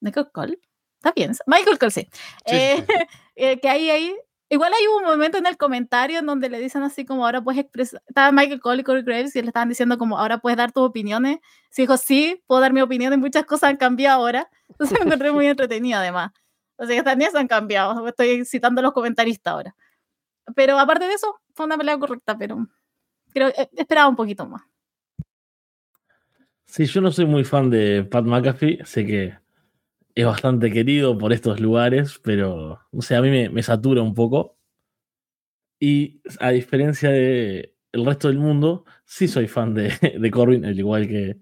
¿Michael Cole? Está bien. Michael Cole, eh, eh, que ahí, ahí. Igual hay un momento en el comentario en donde le dicen así como ahora puedes expresar. Estaba Michael Cole y Corey Graves y le estaban diciendo como ahora puedes dar tus opiniones. Sí, dijo, sí, puedo dar mi opinión y muchas cosas han cambiado ahora. Entonces me encontré muy entretenido además. O sea, que también se han cambiado. Estoy citando a los comentaristas ahora. Pero aparte de eso, fue una pelea correcta, pero creo eh, esperaba un poquito más. Sí, yo no soy muy fan de Pat McAfee. Sé que es bastante querido por estos lugares, pero, no sé, a mí me, satura un poco. Y a diferencia del el resto del mundo, sí soy fan de, de Corbin, al igual que,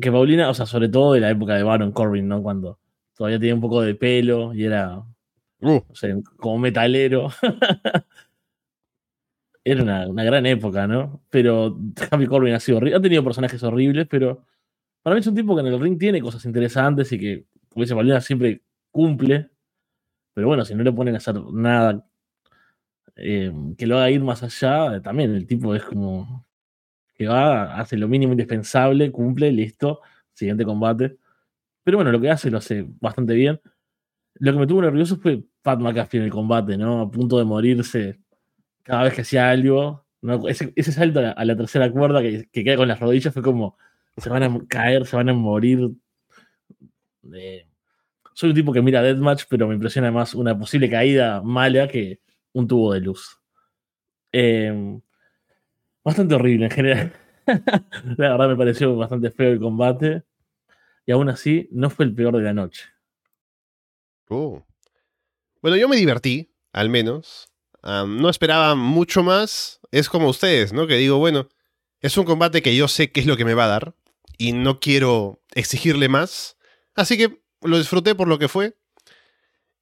que Paulina, o sea, sobre todo de la época de Baron Corbin, ¿no? Cuando todavía tenía un poco de pelo y era uh. como metalero. era una, gran época, ¿no? Pero Happy Corbin ha sido horrible. Ha tenido personajes horribles, pero para mí es un tipo que en el ring tiene cosas interesantes y que, como dice Valera, siempre cumple. Pero bueno, si no le ponen a hacer nada eh, que lo haga ir más allá, también el tipo es como que va, hace lo mínimo indispensable, cumple, listo, siguiente combate. Pero bueno, lo que hace lo hace bastante bien. Lo que me tuvo nervioso fue Pat McAfee en el combate, ¿no? A punto de morirse cada vez que hacía algo. Ese, salto a la, tercera cuerda que, que, queda con las rodillas fue como se van a caer, se van a morir. Soy un tipo que mira Deathmatch, pero me impresiona más una posible caída mala que un tubo de luz. Em, bastante horrible en general. la verdad me pareció bastante feo el combate. Y aún así, no fue el peor de la noche. Oh. Bueno, yo me divertí, al menos. no esperaba mucho más. Es como ustedes, ¿no? Que digo, bueno, es un combate que yo sé qué es lo que me va a dar. Y no quiero exigirle más. Así que lo disfruté por lo que fue.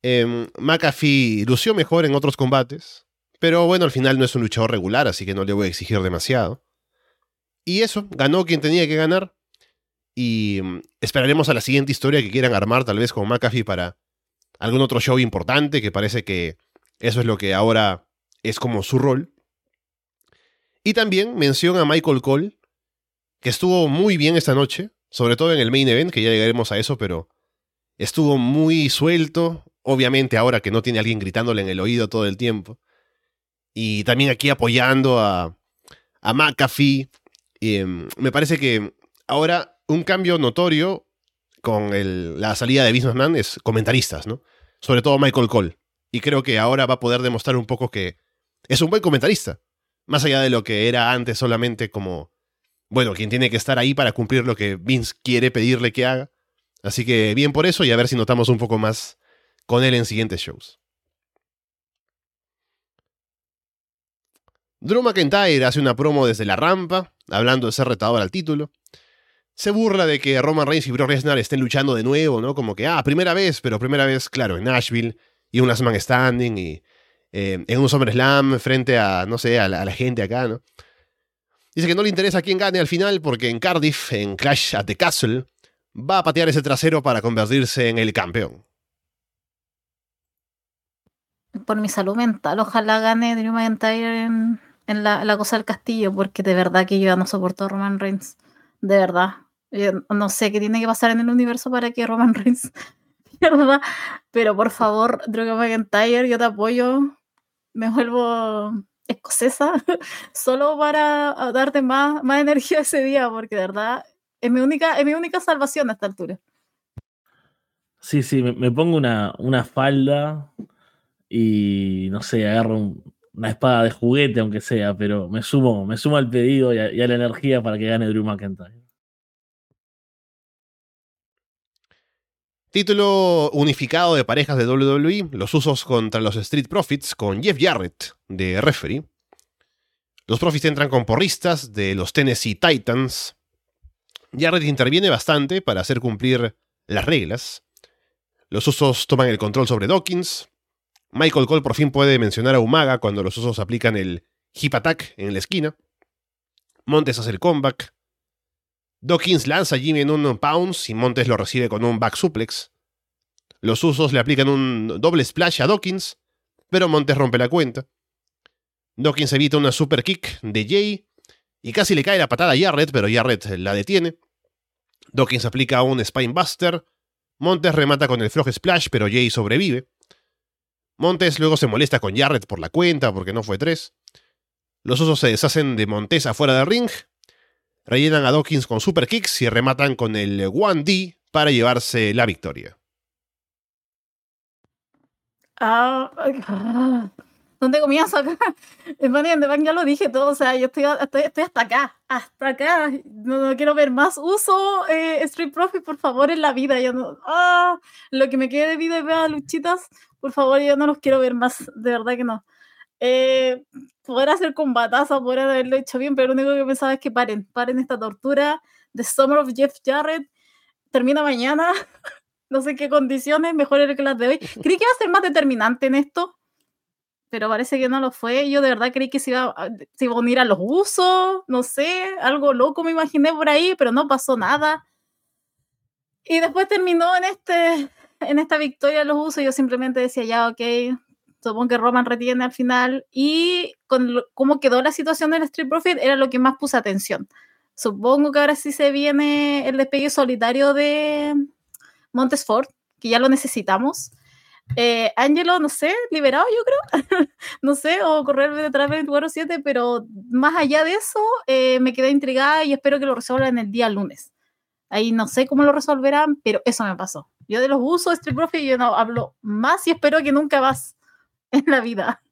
Eh, McAfee lució mejor en otros combates. Pero bueno, al final no es un luchador regular, así que no le voy a exigir demasiado. Y eso, ganó quien tenía que ganar. Y mm, esperaremos a la siguiente historia que quieran armar, tal vez con McAfee para algún otro show importante, que parece que eso es lo que ahora es como su rol. Y también menciona a Michael Cole, que estuvo muy bien esta noche, sobre todo en el main event, que ya llegaremos a eso, pero estuvo muy suelto, obviamente ahora que no tiene alguien gritándole en el oído todo el tiempo. Y también aquí apoyando a, a McAfee. Em, me parece que ahora un cambio notorio con la salida de Businessman es comentaristas, ¿no? Sobre todo Michael Cole. Y creo que ahora va a poder demostrar un poco que es un buen comentarista. Más allá de lo que era antes solamente como, bueno, quien tiene que estar ahí para cumplir lo que Vince quiere pedirle que haga. Así que bien por eso y a ver si notamos un poco más con él en siguientes shows. Drew McIntyre hace una promo desde la rampa, hablando de ser retador al título. Se burla de que Roman Reigns y Brock Lesnar estén luchando de nuevo, ¿no? Como que, ah, primera vez, pero primera vez, claro, en Nashville, y un Last Man Standing, y eh, en un SummerSlam frente a, no sé, a la, a la, gente acá, ¿no? Dice que no le interesa quién gane al final porque en Cardiff, en Clash at the Castle, va a patear ese trasero para convertirse en el campeón por mi salud mental, ojalá gane Drew McIntyre en, la, cosa del castillo, porque de verdad que yo ya no soporto a Roman Reigns. De verdad. no sé qué tiene que pasar en el universo para que Roman Reigns pierda. Pero por favor, Drew McIntyre, yo te apoyo. Me vuelvo escocesa solo para darte más, más energía ese día, porque de verdad es mi única, es mi única salvación a esta altura. Sí, sí, me, pongo una, una falda y no sé, agarro una espada de juguete, aunque sea, pero me sumo, me sumo al pedido y a, la energía para que gane Drew McIntyre. Título unificado de parejas de WWE, los usos contra los Street Profits con Jeff Jarrett de referee. Los Profits entran con porristas de los Tennessee Titans. Jarrett interviene bastante para hacer cumplir las reglas. Los usos toman el control sobre Dawkins. Michael Cole por fin puede mencionar a Umaga cuando los osos aplican el hip attack en la esquina. Montes hace el comeback. Dawkins lanza a Jimmy en un pounce y Montes lo recibe con un back suplex. Los usos le aplican un doble splash a Dawkins, pero Montes rompe la cuenta. Dawkins evita una super kick de Jay y casi le cae la patada a Jarrett, pero Jarrett la detiene. Dawkins aplica un Spinebuster. Montes remata con el Frog Splash, pero Jay sobrevive. Montes luego se molesta con Jarrett por la cuenta, porque no fue tres. Los osos se deshacen de Montes afuera del ring, rellenan a Dawkins con super kicks y rematan con el 1D para llevarse la victoria. Ah, tengo miedo acá. En ya lo dije todo, o sea, yo estoy, estoy, hasta acá, hasta acá. No, quiero ver más uso eh, Street Profit, por favor, en la vida. Yo no, ah, lo que me quede de vida y vea luchitas, por favor, yo no los quiero ver más, de verdad que no. Eh, poder hacer combatazo, poder haberlo hecho bien, pero lo único que pensaba es que paren, paren esta tortura. The Summer of Jeff Jarrett termina mañana. no sé qué condiciones mejores que las de hoy. Creí que iba a ser más determinante en esto, pero parece que no lo fue. Yo de verdad creí que se iba, se iba a unir a los usos, no sé, algo loco me imaginé por ahí, pero no pasó nada. Y después terminó en, este, en esta victoria de los usos. Yo simplemente decía, ya, ok, supongo que Roman retiene al final. Y con cómo quedó la situación del Street Profit era lo que más puse atención. Supongo que ahora sí se viene el despegue solitario de Montesfort, que ya lo necesitamos. Eh, Angelo, no sé, liberado yo creo, no sé, o correr detrás del 24-7, pero más allá de eso, eh, me quedé intrigada y espero que lo resuelvan el día lunes. Ahí no sé cómo lo resolverán, pero eso me pasó. Yo de los usos de Street Profit yo no hablo más y espero que nunca más en la vida.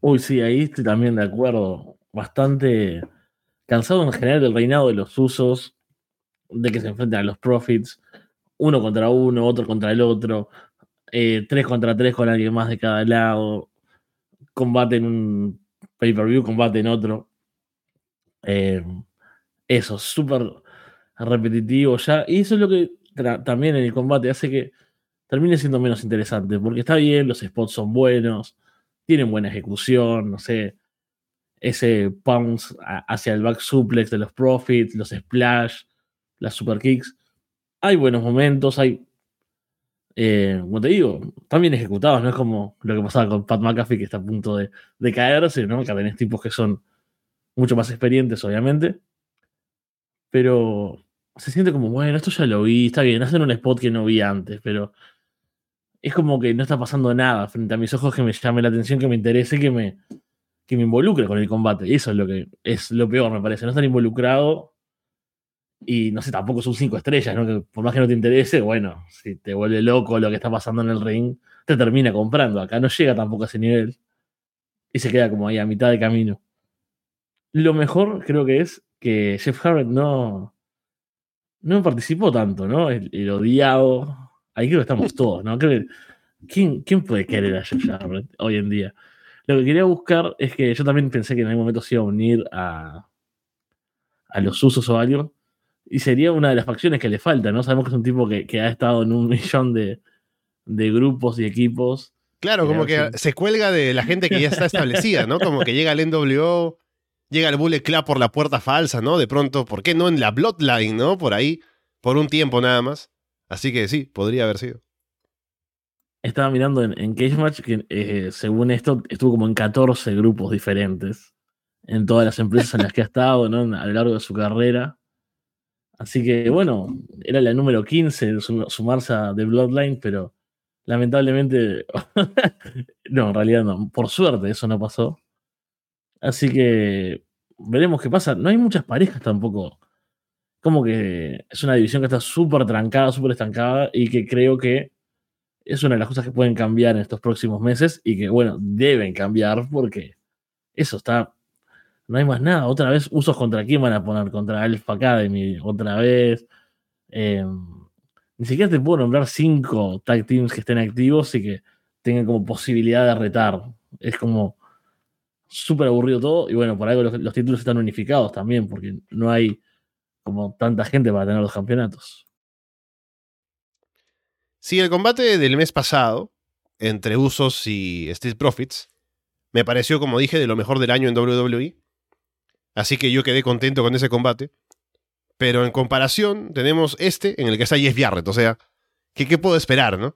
Uy, sí, ahí estoy también de acuerdo. Bastante cansado en general del reinado de los usos, de que se enfrenten a los profits, uno contra uno, otro contra el otro, eh, tres contra tres con alguien más de cada lado, combate en un pay-per-view, combate en otro. Eh, eso, súper repetitivo ya. Y eso es lo que también en el combate hace que termine siendo menos interesante, porque está bien, los spots son buenos, tienen buena ejecución, no sé, ese pounce hacia el back suplex de los profits, los splash, las super kicks. Hay buenos momentos, hay, eh, como te digo, están bien ejecutados, no es como lo que pasaba con Pat McAfee que está a punto de, de caerse, ¿no? Que tenés tipos que son mucho más experientes, obviamente. Pero se siente como, bueno, esto ya lo vi, está bien, hacen un spot que no vi antes, pero es como que no está pasando nada frente a mis ojos que me llame la atención, que me interese, que me, que me involucre con el combate. Y eso es lo que es lo peor, me parece. No estar involucrado y no sé, tampoco son cinco estrellas, ¿no? Que por más que no te interese, bueno, si te vuelve loco lo que está pasando en el ring, te termina comprando. Acá no llega tampoco a ese nivel y se queda como ahí a mitad de camino. Lo mejor creo que es que Jeff Jarrett no, no participó tanto, ¿no? El, odiado. Ahí creo que estamos todos, ¿no? ¿quién, ¿Quién puede querer a Jeff Jarrett hoy en día? Lo que quería buscar es que yo también pensé que en algún momento se iba a unir a, a los usos o algo. Y sería una de las facciones que le falta, ¿no? Sabemos que es un tipo que, que ha estado en un millón de, de grupos y equipos. Claro, como que se cuelga de la gente que ya está establecida, ¿no? Como que llega al NWO, llega el Bullet Club por la puerta falsa, ¿no? De pronto, ¿por qué no en la Bloodline, ¿no? Por ahí, por un tiempo nada más. Así que sí, podría haber sido. Estaba mirando en, Cage Match que eh, según esto estuvo como en 14 grupos diferentes en todas las empresas en las que ha estado, ¿no? A lo largo de su carrera. Así que bueno, era la número 15 de sumarse a The Bloodline, pero lamentablemente, no, en realidad no, por suerte eso no pasó. Así que veremos qué pasa. No hay muchas parejas tampoco. Como que es una división que está súper trancada, súper estancada y que creo que es una de las cosas que pueden cambiar en estos próximos meses y que, bueno, deben cambiar porque eso está. No hay más nada. Otra vez, usos contra quién van a poner? Contra Alpha Academy, otra vez. Em, ni siquiera te puedo nombrar cinco tag teams que estén activos y que tengan como posibilidad de retar. Es como súper aburrido todo. Y bueno, por algo los, títulos están unificados también, porque no hay como tanta gente para tener los campeonatos. Sí, el combate del mes pasado entre Usos y Street Profits me pareció, como dije, de lo mejor del año en WWE. Así que yo quedé contento con ese combate. Pero en comparación, tenemos este en el que está Jeff Jarrett. O sea, ¿qué, qué puedo esperar, no?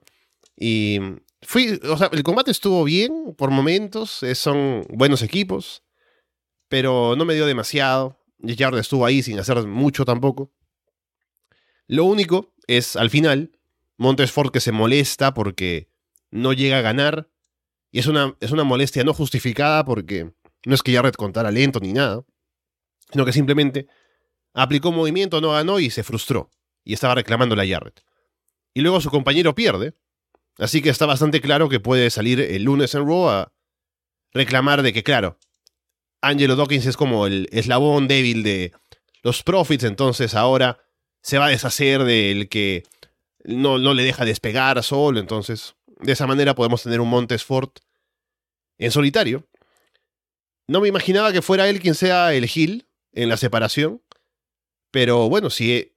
Y Fui, o sea, el combate estuvo bien por momentos, eh, son buenos equipos, pero no me dio demasiado. Jarrett estuvo ahí sin hacer mucho tampoco. Lo único es, al final, Montesfort que se molesta porque no llega a ganar. Y es una, es una molestia no justificada porque no es que Jarrett contara lento ni nada, sino que simplemente aplicó movimiento, no ganó y se frustró. Y estaba reclamando a Jarrett. Y luego su compañero pierde, Así que está bastante claro que puede salir el lunes en Raw a reclamar de que, claro, Angelo Dawkins es como el eslabón débil de los Profits, entonces ahora se va a deshacer del que no, no le deja despegar solo, entonces de esa manera podemos tener un Montesfort en solitario. No me imaginaba que fuera él quien sea el Hill en la separación, pero bueno, si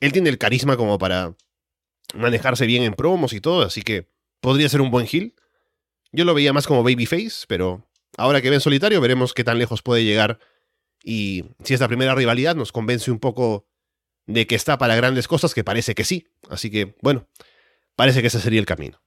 él tiene el carisma como para manejarse bien en promos y todo, así que podría ser un buen heel. Yo lo veía más como babyface, pero ahora que ven solitario veremos qué tan lejos puede llegar y si esta primera rivalidad nos convence un poco de que está para grandes cosas, que parece que sí. Así que, bueno, parece que ese sería el camino.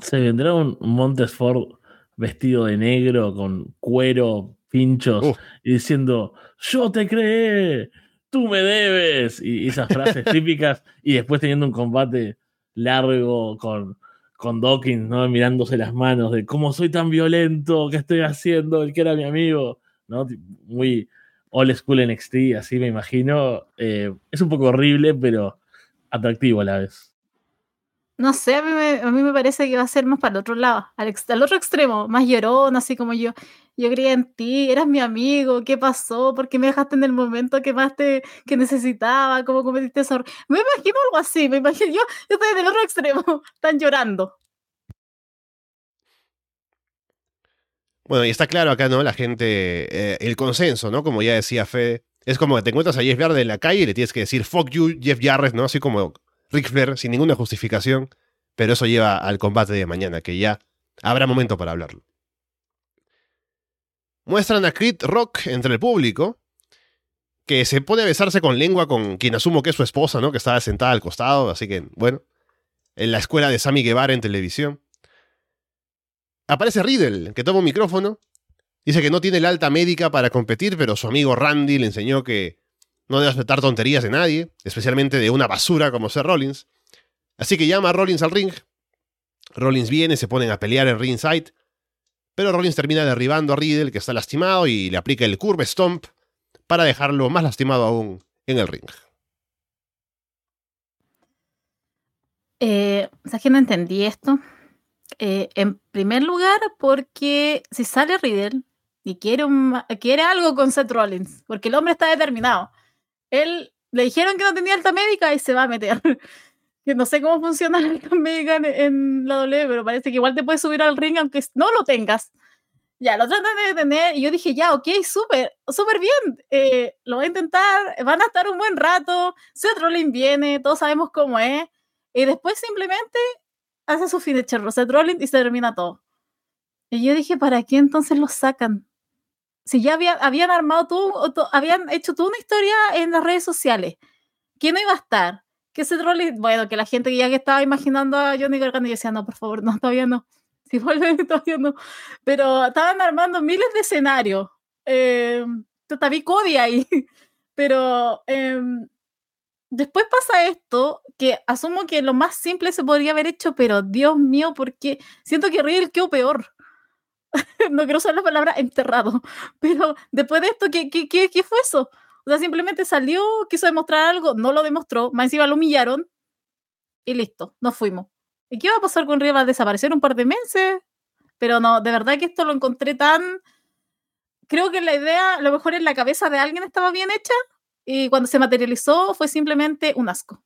Se vendrá un Montesford vestido de negro con cuero, pinchos y diciendo, yo te creé, tú me debes. Y esas frases típicas y después teniendo un combate largo con, con Dawkins, ¿no? Mirándose las manos de cómo soy tan violento, qué estoy haciendo, el que era mi amigo, ¿no? Muy old school NXT, así me imagino. Eh, es un poco horrible, pero atractivo a la vez. No sé, a mí, me, a mí me parece que va a ser más para el otro lado, al, al otro extremo, más llorón, así como yo. Yo creía en ti, eras mi amigo, ¿qué pasó? ¿Por qué me dejaste en el momento que más te que necesitaba? ¿Cómo cometiste eso? Me imagino algo así, me imagino, yo, yo estoy en el otro extremo, están llorando. Bueno, y está claro acá, ¿no? La gente, eh, el consenso, ¿no? Como ya decía Fede, es como que te encuentras a Jeff Jarrett en la calle y le tienes que decir, fuck you, Jeff Jarrett, ¿no? Así como Ric Flair, sin ninguna justificación, pero eso lleva al combate de mañana, que ya habrá momento para hablarlo. Muestran a Creed Rock entre el público, que se pone a besarse con lengua con quien asumo que es su esposa, ¿no? Que estaba sentada al costado, así que, bueno, en la escuela de Sammy Guevara en televisión. Aparece Riddle, que toma un micrófono. Dice que no tiene la alta médica para competir, pero su amigo Randy le enseñó que no debe aceptar tonterías de nadie, especialmente de una basura como ser Rollins. Así que llama a Rollins al ring. Rollins viene, se ponen a pelear en ringside. Pero Rollins termina derribando a Riddle, que está lastimado, y le aplica el curve stomp para dejarlo más lastimado aún en el ring. Eh, ¿Sabes que no entendí esto? Eh, en primer lugar, porque si sale Riddle y quiere, quiere algo con Seth Rollins, porque el hombre está determinado. Él le dijeron que no tenía alta médica y se va a meter. Que no sé cómo funciona la médica en, la W, pero parece que igual te puedes subir al ring aunque no lo tengas. Ya, lo tratan de detener y yo dije, ya, ok, súper, súper bien, eh, lo voy a intentar, van a estar un buen rato, Seth Rollins viene, todos sabemos cómo es, y después simplemente hace su finisher Seth Rollins y se termina todo. Y yo dije, ¿para qué entonces lo sacan? Si ya habían armado tú, habían hecho toda una historia en las redes sociales, ¿quién no iba a estar? Que Seth Rollins, bueno, que la gente que ya que estaba imaginando a Johnny Gargano y decía, no, por favor, no, todavía no. Si vuelve, todavía no. Pero estaban armando miles de escenarios. Eh, todavía Cody ahí. Pero eh, después pasa esto, que asumo que lo más simple se podría haber hecho, pero Dios mío, porque siento que Riddle quedó peor. no quiero usar la palabra enterrado, pero después de esto, ¿qué, qué, qué, fue eso? O sea, simplemente salió, quiso demostrar algo, no lo demostró, más encima lo humillaron y listo, nos fuimos. ¿Y qué va a pasar con a desaparecer un par de meses? Pero no, de verdad que esto lo encontré tan... Creo que la idea, a lo mejor en la cabeza de alguien estaba bien hecha, y cuando se materializó fue simplemente un asco.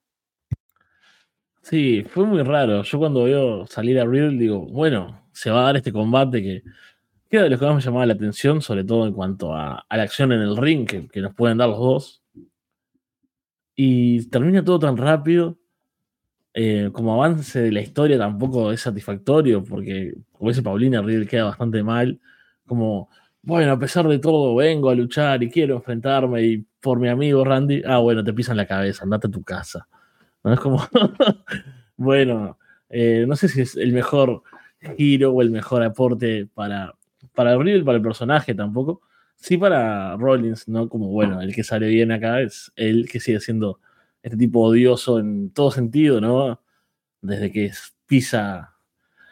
Sí, fue muy raro. Yo cuando veo salir a Riddle digo, bueno, se va a dar este combate que queda de los que más me llamaba la atención, sobre todo en cuanto a, la acción en el ring que, nos pueden dar los dos. Y termina todo tan rápido. Eh, como avance de la historia tampoco es satisfactorio, porque como dice Paulina, Riddle queda bastante mal. Como, bueno, a pesar de todo, vengo a luchar y quiero enfrentarme y por mi amigo Randy, ah, bueno, te pisan la cabeza, andate a tu casa. ¿No? Es como, bueno, eh, no sé si es el mejor giro o el mejor aporte para, para el para el personaje tampoco. Sí para Rollins, ¿no? Como, bueno, el que sale bien acá es él que sigue siendo este tipo odioso en todo sentido, ¿no? Desde que pisa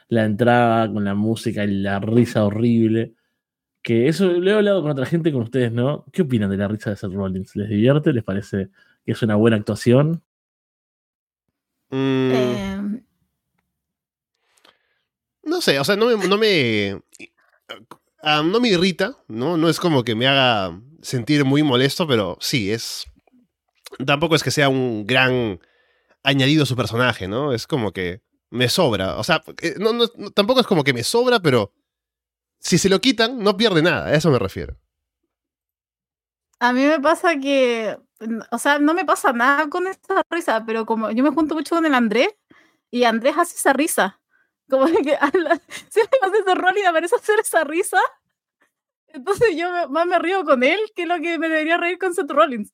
la entrada con la música y la risa horrible que eso lo he hablado con otra gente, con ustedes, ¿no? ¿Qué opinan de la risa de Seth Rollins? ¿Les divierte? ¿Les parece que es una buena actuación? Mm. Em. No sé, o sea, no me, no me, ah, no me irrita, ¿no? No es como que me haga sentir muy molesto, pero sí, es... Tampoco es que sea un gran añadido a su personaje, ¿no? Es como que me sobra. O sea, eh, tampoco es como que me sobra, pero si se lo quitan, no pierde nada, a eso me refiero. A mí me pasa que o sea, no me pasa nada con esta risa, pero como yo me junto mucho con el Andrés y Andrés hace esa risa. Como que siempre hace ese rol y me parece hacer esa risa. Entonces yo más me río con él que lo que me debería reír con Seth Rollins.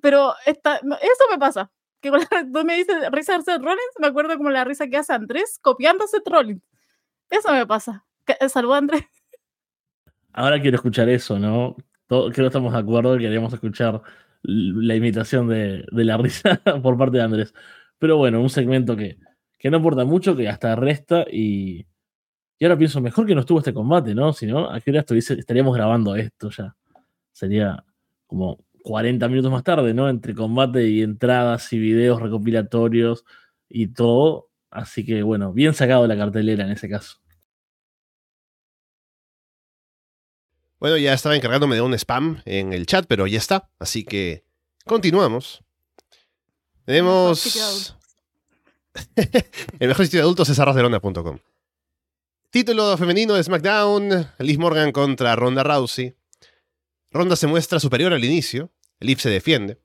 Pero esta, eso me pasa. Que cuando tú me dices risa de Seth Rollins, me acuerdo como la risa que hace Andrés copiando a Seth Rollins. Eso me pasa. Saludos, Andrés. Ahora quiero escuchar eso, ¿no? Todo, creo que estamos de acuerdo, queríamos escuchar la imitación de, la risa por parte de Andrés. Pero bueno, un segmento que, que no aporta mucho, que hasta resta y, y ahora pienso, mejor que no estuvo este combate, ¿no? Si no, ¿a qué hora estaríamos grabando esto ya? Sería como 40 minutos más tarde, ¿no? Entre combate y entradas y videos recopilatorios y todo. Así que bueno, bien sacado la cartelera en ese caso. Bueno, ya estaba encargándome de un spam en el chat, pero ya está. Así que continuamos. Tenemos. el mejor sitio de adultos es arrasdelona.com. Título femenino de SmackDown: Liv Morgan contra Ronda Rousey. Ronda se muestra superior al inicio. Liv se defiende.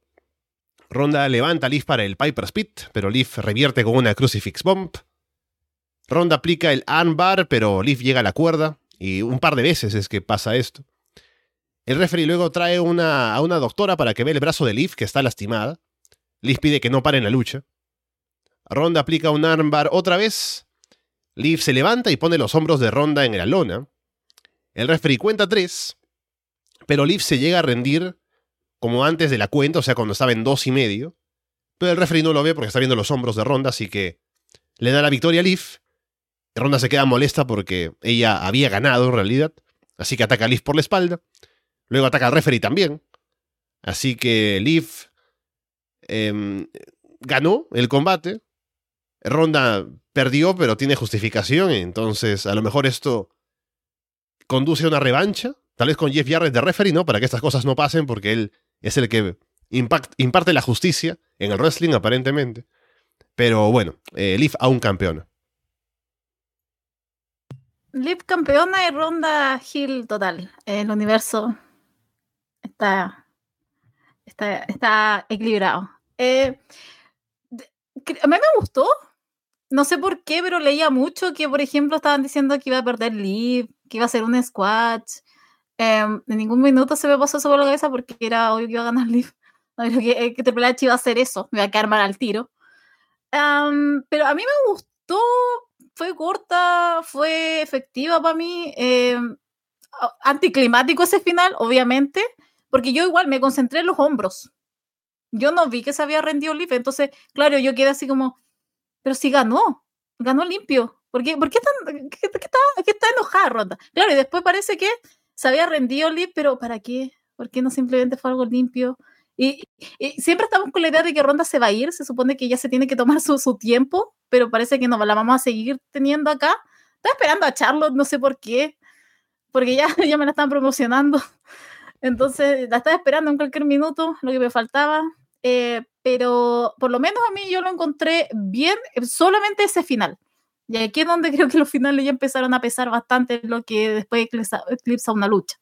Ronda levanta a Liv para el Piper Spit, pero Liv revierte con una Crucifix Bomb. Ronda aplica el armbar, pero Liv llega a la cuerda. Y un par de veces es que pasa esto. El referee luego trae a una doctora para que vea el brazo de Liv, que está lastimada. Liv pide que no pare en la lucha. Ronda aplica un armbar otra vez. Liv se levanta y pone los hombros de Ronda en la lona. El referee cuenta tres, pero Liv se llega a rendir como antes de la cuenta, o sea, cuando estaba en dos y medio. Pero el referee no lo ve porque está viendo los hombros de Ronda, así que le da la victoria a Liv Ronda se queda molesta porque ella había ganado en realidad, así que ataca a Liv por la espalda. Luego ataca al referee también. Así que Liv em, ganó el combate. Ronda perdió, pero tiene justificación. Entonces, a lo mejor esto conduce a una revancha. Tal vez con Jeff Jarrett de referee, ¿no? Para que estas cosas no pasen, porque él es el que imparte la justicia en el wrestling, aparentemente. Pero bueno, eh, Liv aún campeona. Liv campeona y Ronda Hill total. El universo está, está, está equilibrado. Eh, a mí me gustó. No sé por qué, pero leía mucho que, por ejemplo, estaban diciendo que iba a perder Liv, que iba a ser un squash. Em, en ningún minuto se me pasó eso por la cabeza porque era obvio que iba a ganar Liv. que, eh, que Triple H iba a hacer eso, me iba a quedar mal al tiro. pero a mí me gustó fue corta, fue efectiva para mí. Eh, anticlimático ese final, obviamente, porque yo igual me concentré en los hombros. Yo no vi que se había rendido Liv, entonces, claro, yo quedé así como, pero si ganó, ganó limpio. ¿Por qué, ¿por qué, tan, qué, está, enojada Ronda? Claro, y después parece que se había rendido pero ¿para qué? ¿Por qué no simplemente fue algo limpio? Y, siempre estamos con la idea de que Ronda se va a ir, se supone que ya se tiene que tomar su, su tiempo, pero parece que no la vamos a seguir teniendo acá. Estaba esperando a Charlotte, no sé por qué, porque ya, ya me la están promocionando. Entonces la estaba esperando en cualquier minuto, lo que me faltaba. Eh, pero por lo menos a mí yo lo encontré bien, eh, solamente ese final. Y aquí es donde creo que los finales ya empezaron a pesar bastante, lo que después eclipsa, una lucha.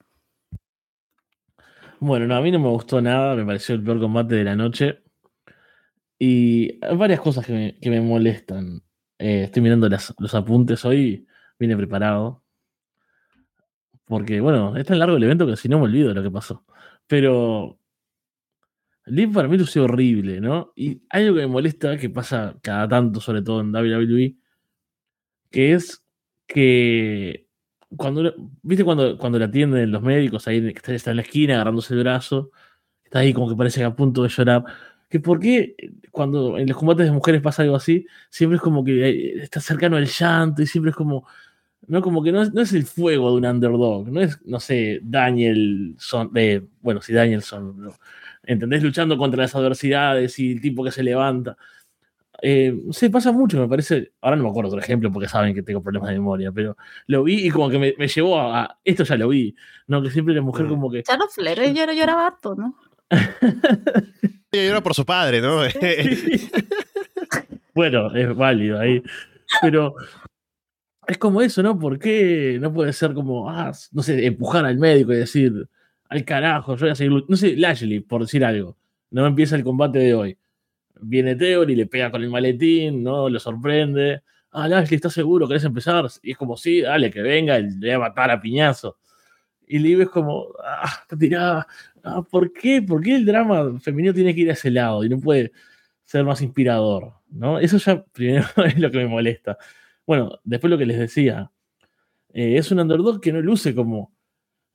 Bueno, no, a mí no me gustó nada, me pareció el peor combate de la noche. Y hay varias cosas que me, molestan. Eh, estoy mirando los apuntes hoy, vine preparado. Porque, bueno, es tan largo el evento que si no me olvido de lo que pasó. Pero Liv para mí lució horrible, ¿no? Y hay algo que me molesta, que pasa cada tanto, sobre todo en WWE, que es que cuando, ¿viste cuando, cuando la atienden los médicos ahí, que está en la esquina agarrándose el brazo, está ahí como que parece a punto de llorar? Que por qué cuando en los combates de mujeres pasa algo así, siempre es como que eh, está cercano al llanto y siempre es como, no como que no es, no es el fuego de un underdog, no es, no sé, Danielson, de, bueno, si Danielson, ¿no? ¿Entendés? Luchando contra las adversidades y el tipo que se levanta. Eh, se pasa mucho, me parece. Ahora no me acuerdo otro ejemplo porque saben que tengo problemas de memoria, pero lo vi y como que me, me llevó a, Esto ya lo vi, ¿no? Que siempre la mujer mm. como que. Ya no Flair ella lloraba harto, ¿no? llora por su padre, ¿no? bueno, es válido ahí. Pero es como eso, ¿no? ¿Por qué no puede ser como, ah, no sé, empujar al médico y decir, al carajo, yo voy a seguir. No sé, Lashley, por decir algo no empieza el combate de hoy. Viene Theory, le pega con el maletín, ¿no? Lo sorprende. Ah, Lashley, ¿estás seguro? ¿Querés empezar? Y es como, sí, dale, que venga, le voy a matar a piñazo. Y Liv es como, ah, está tirada. Ah, ¿Por qué? ¿Por qué el drama femenino tiene que ir a ese lado y no puede ser más inspirador? ¿no? Eso ya primero es lo que me molesta. Bueno, después lo que les decía, eh, es un underdog que no luce como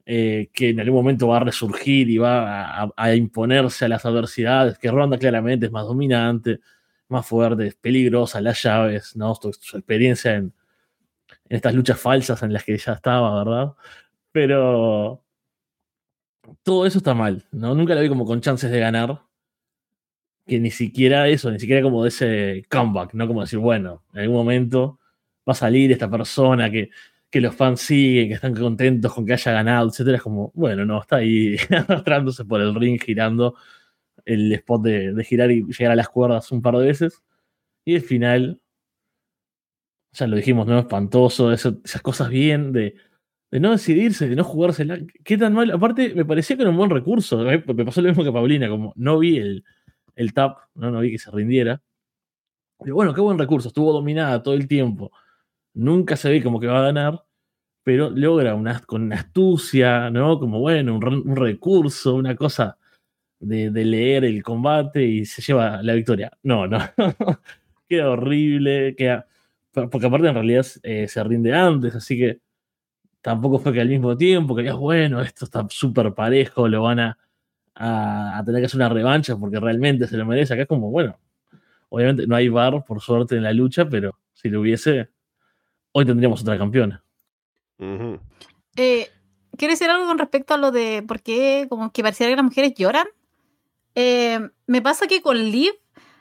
eh, que en algún momento va a resurgir y va a, imponerse a las adversidades, que Ronda claramente es más dominante, más fuerte, es peligrosa, las llaves, ¿no? Su, experiencia en, en, estas luchas falsas en las que ya estaba, ¿verdad? Pero todo eso está mal, ¿no? Nunca la vi como con chances de ganar. Que ni siquiera eso, ni siquiera como de ese comeback, ¿no? Como decir, bueno, en algún momento va a salir esta persona que, que los fans siguen, que están contentos con que haya ganado, etcétera. Es como, bueno, no, está ahí arrastrándose por el ring, girando el spot de, girar y llegar a las cuerdas un par de veces. Y el final, ya lo dijimos, ¿no? Espantoso, esas cosas bien de de no decidirse, de no jugársela. ¿Qué tan mal? Aparte, me parecía que era un buen recurso. Me pasó lo mismo que Paulina, como no vi el, tap, no vi que se rindiera. Pero bueno, qué buen recurso, estuvo dominada todo el tiempo. Nunca se ve como que va a ganar, pero logra una, con una astucia, ¿no? Como bueno, un, recurso, una cosa de, leer el combate y se lleva la victoria. No, no. queda horrible, queda. Porque aparte en realidad eh, se rinde antes, así que tampoco fue que al mismo tiempo, que bueno, esto está súper parejo, lo van a, a, tener que hacer una revancha porque realmente se lo merece. Acá es como, bueno, obviamente no hay bar, por suerte, en la lucha, pero si lo hubiese, hoy tendríamos otra campeona. Eh, quiero decir algo con respecto a lo de por qué como que pareciera que las mujeres lloran. Eh, me pasa que con Liv,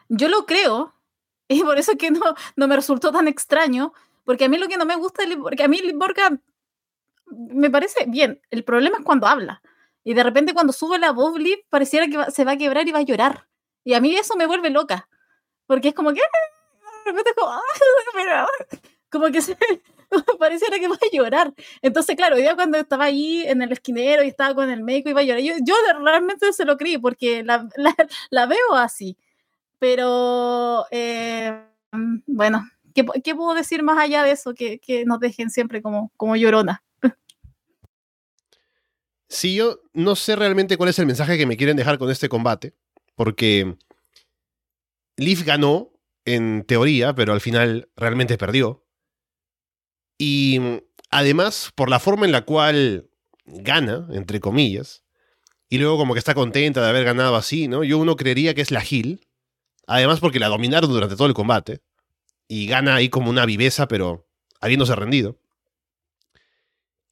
yo lo creo, y por eso es que no, no me resultó tan extraño, porque a mí lo que no me gusta, porque a mí Liv Morgan me parece bien. El problema es cuando habla. Y de repente cuando sube la voz, pareciera que se va a quebrar y va a llorar. Y a mí eso me vuelve loca. Porque es como que... De repente como... Como que se, pareciera que va a llorar. Entonces, claro, yo cuando estaba ahí en el esquinero y estaba con el médico iba a llorar. Yo, yo realmente se lo creí porque la, la, veo así. Pero, eh, bueno, ¿qué, ¿qué, puedo decir más allá de eso? Que, que nos dejen siempre como, como llorona. Sí, yo no sé realmente cuál es el mensaje que me quieren dejar con este combate, porque Leaf ganó en teoría, pero al final realmente perdió. Y además, por la forma en la cual gana, entre comillas, y luego como que está contenta de haber ganado así, ¿no? Yo uno creería que es la Gil, además porque la dominaron durante todo el combate, y gana ahí como una viveza, pero habiéndose rendido.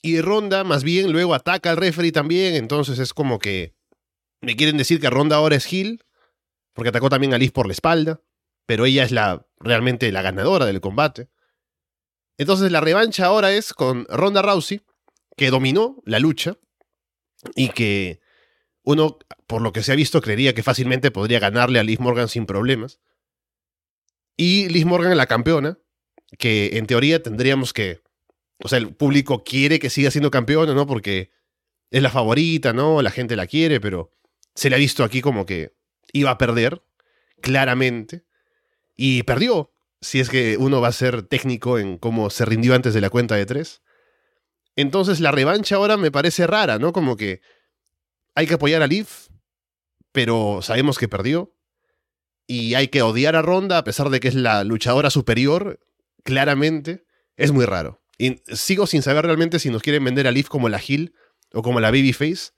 Y Ronda, más bien, luego ataca al referee también. Entonces es como que. Me quieren decir que Ronda ahora es Hill. Porque atacó también a Liz por la espalda. Pero ella es la realmente la ganadora del combate. Entonces la revancha ahora es con Ronda Rousey. Que dominó la lucha. Y que uno, por lo que se ha visto, creería que fácilmente podría ganarle a Liz Morgan sin problemas. Y Liz Morgan, la campeona. Que en teoría tendríamos que o sea, el público quiere que siga siendo campeona, ¿no? Porque es la favorita, ¿no? La gente la quiere, pero se le ha visto aquí como que iba a perder, claramente, y perdió, si es que uno va a ser técnico en cómo se rindió antes de la cuenta de tres. Entonces la revancha ahora me parece rara, ¿no? Como que hay que apoyar a Liv, pero sabemos que perdió. Y hay que odiar a Ronda a pesar de que es la luchadora superior, claramente. Es muy raro. Y sigo sin saber realmente si nos quieren vender a Leaf como la Hill o como la Babyface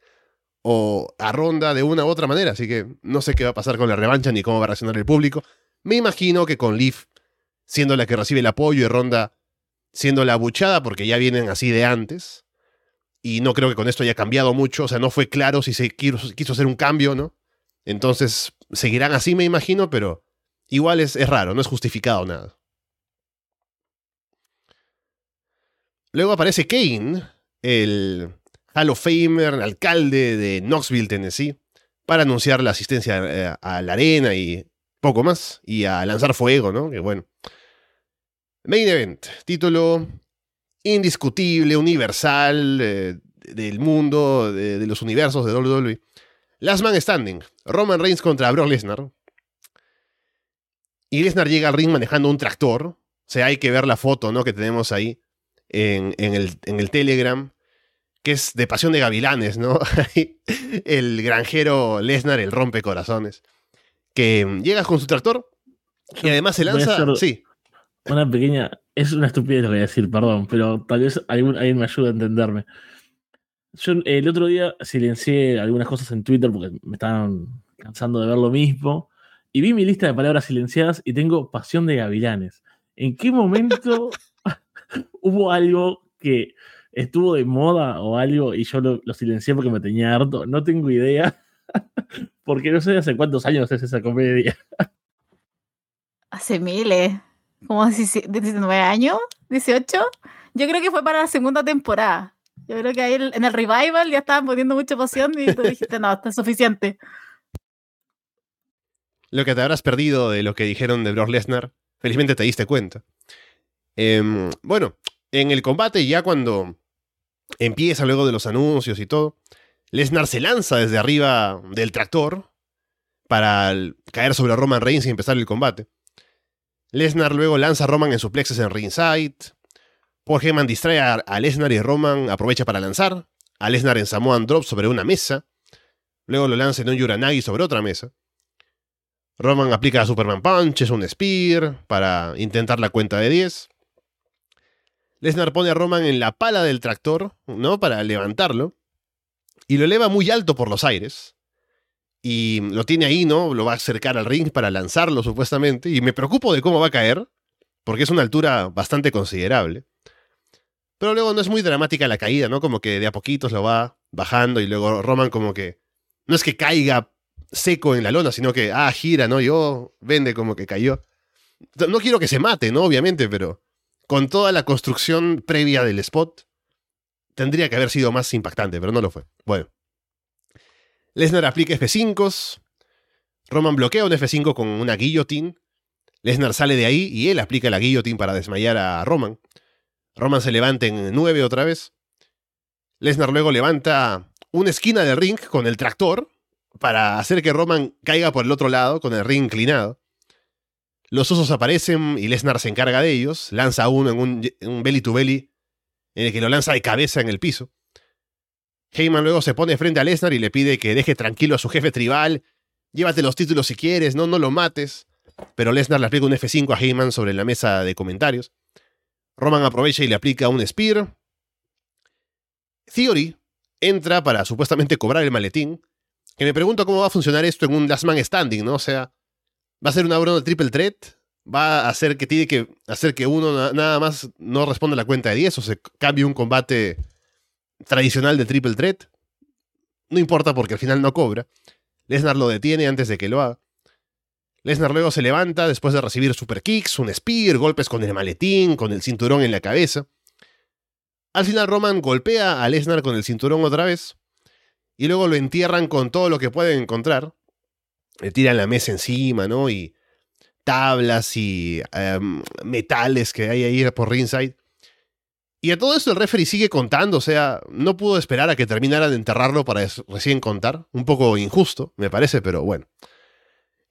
o a Ronda de una u otra manera. Así que no sé qué va a pasar con la revancha ni cómo va a reaccionar el público. Me imagino que con Leaf siendo la que recibe el apoyo y Ronda siendo la abuchada porque ya vienen así de antes. Y no creo que con esto haya cambiado mucho. O sea, no fue claro si se quiso, hacer un cambio, ¿no? Entonces seguirán así, me imagino, pero igual es, es raro, no es justificado nada. Luego aparece Kane, el Hall of Famer, alcalde de Knoxville, Tennessee, para anunciar la asistencia eh, a la arena y poco más, y a lanzar fuego, ¿no? Que bueno. Main Event, título indiscutible, universal, eh, del mundo, de, los universos de WWE. Last Man Standing. Roman Reigns contra Brock Lesnar. Y Lesnar llega al ring manejando un tractor. O sea, hay que ver la foto ¿no? que tenemos ahí en, el, en el Telegram que es de pasión de gavilanes, ¿no? el granjero Lesnar, el rompecorazones, que llega con su tractor y además se lanza. Sí. Una pequeña. Es una estupidez lo que voy a decir, perdón, pero tal vez alguien, me ayude a entenderme. Yo el otro día silencié algunas cosas en Twitter porque me estaban cansando de ver lo mismo. Y vi mi lista de palabras silenciadas y tengo pasión de gavilanes. ¿En qué momento hubo algo que estuvo de moda o algo y yo lo, silencié porque me tenía harto. No tengo idea. porque no sé hace cuántos años es esa comedia. Hace miles. ¿Como 19 años? ¿18? Yo creo que fue para la segunda temporada. Yo creo que ahí en el revival ya estaban poniendo mucha pasión y tú dijiste, no, está suficiente. Lo que te habrás perdido de lo que dijeron de Brock Lesnar, felizmente te diste cuenta. Em, bueno, en el combate, ya cuando empieza luego de los anuncios y todo, Lesnar se lanza desde arriba del tractor para caer sobre Roman Reigns y empezar el combate. Lesnar luego lanza a Roman en suplexes en ringside. Paul Heyman distrae a, Lesnar y Roman aprovecha para lanzar. A Lesnar en Samoan Drop sobre una mesa. Luego lo lanza en un Yuranagi sobre otra mesa. Roman aplica a Superman Punch, es un Spear para intentar la cuenta de 10. Lesnar pone a Roman en la pala del tractor, ¿no? Para levantarlo. Y lo eleva muy alto por los aires. Y lo tiene ahí, ¿no? Lo va a acercar al ring para lanzarlo, supuestamente. Y me preocupo de cómo va a caer, porque es una altura bastante considerable. Pero luego no es muy dramática la caída, ¿no? Como que de a poquitos lo va bajando y luego Roman como que... No es que caiga seco en la lona, sino que, ah, gira, ¿no? Yo vende como que cayó. No quiero que se mate, ¿no? Obviamente, pero con toda la construcción previa del spot, tendría que haber sido más impactante, pero no lo fue. Bueno. Lesnar aplica F5. Roman bloquea un F5 con una guillotine. Lesnar sale de ahí y él aplica la guillotine para desmayar a Roman. Roman se levanta en 9 otra vez. Lesnar luego levanta una esquina del ring con el tractor para hacer que Roman caiga por el otro lado con el ring inclinado. Los osos aparecen y Lesnar se encarga de ellos. Lanza uno en un, belly to belly en el que lo lanza de cabeza en el piso. Heyman luego se pone frente a Lesnar y le pide que deje tranquilo a su jefe tribal. Llévate los títulos si quieres, no, no lo mates. Pero Lesnar le aplica un F5 a Heyman sobre la mesa de comentarios. Roman aprovecha y le aplica un Spear. Theory entra para supuestamente cobrar el maletín. Que me pregunto cómo va a funcionar esto en un Last Man Standing, ¿no? O sea, va a ser una broma de triple threat, va a hacer que tiene que hacer que uno nada más no responda a la cuenta de 10 o se cambie un combate tradicional de triple threat. No importa porque al final no cobra. Lesnar lo detiene antes de que lo haga. Lesnar luego se levanta después de recibir super kicks, un spear, golpes con el maletín, con el cinturón en la cabeza. Al final Roman golpea a Lesnar con el cinturón otra vez y luego lo entierran con todo lo que pueden encontrar le tiran la mesa encima, ¿no? Y tablas y em, metales que hay ahí por ringside. Y a todo esto el referee sigue contando, o sea, no pudo esperar a que terminara de enterrarlo para recién contar. Un poco injusto, me parece, pero bueno.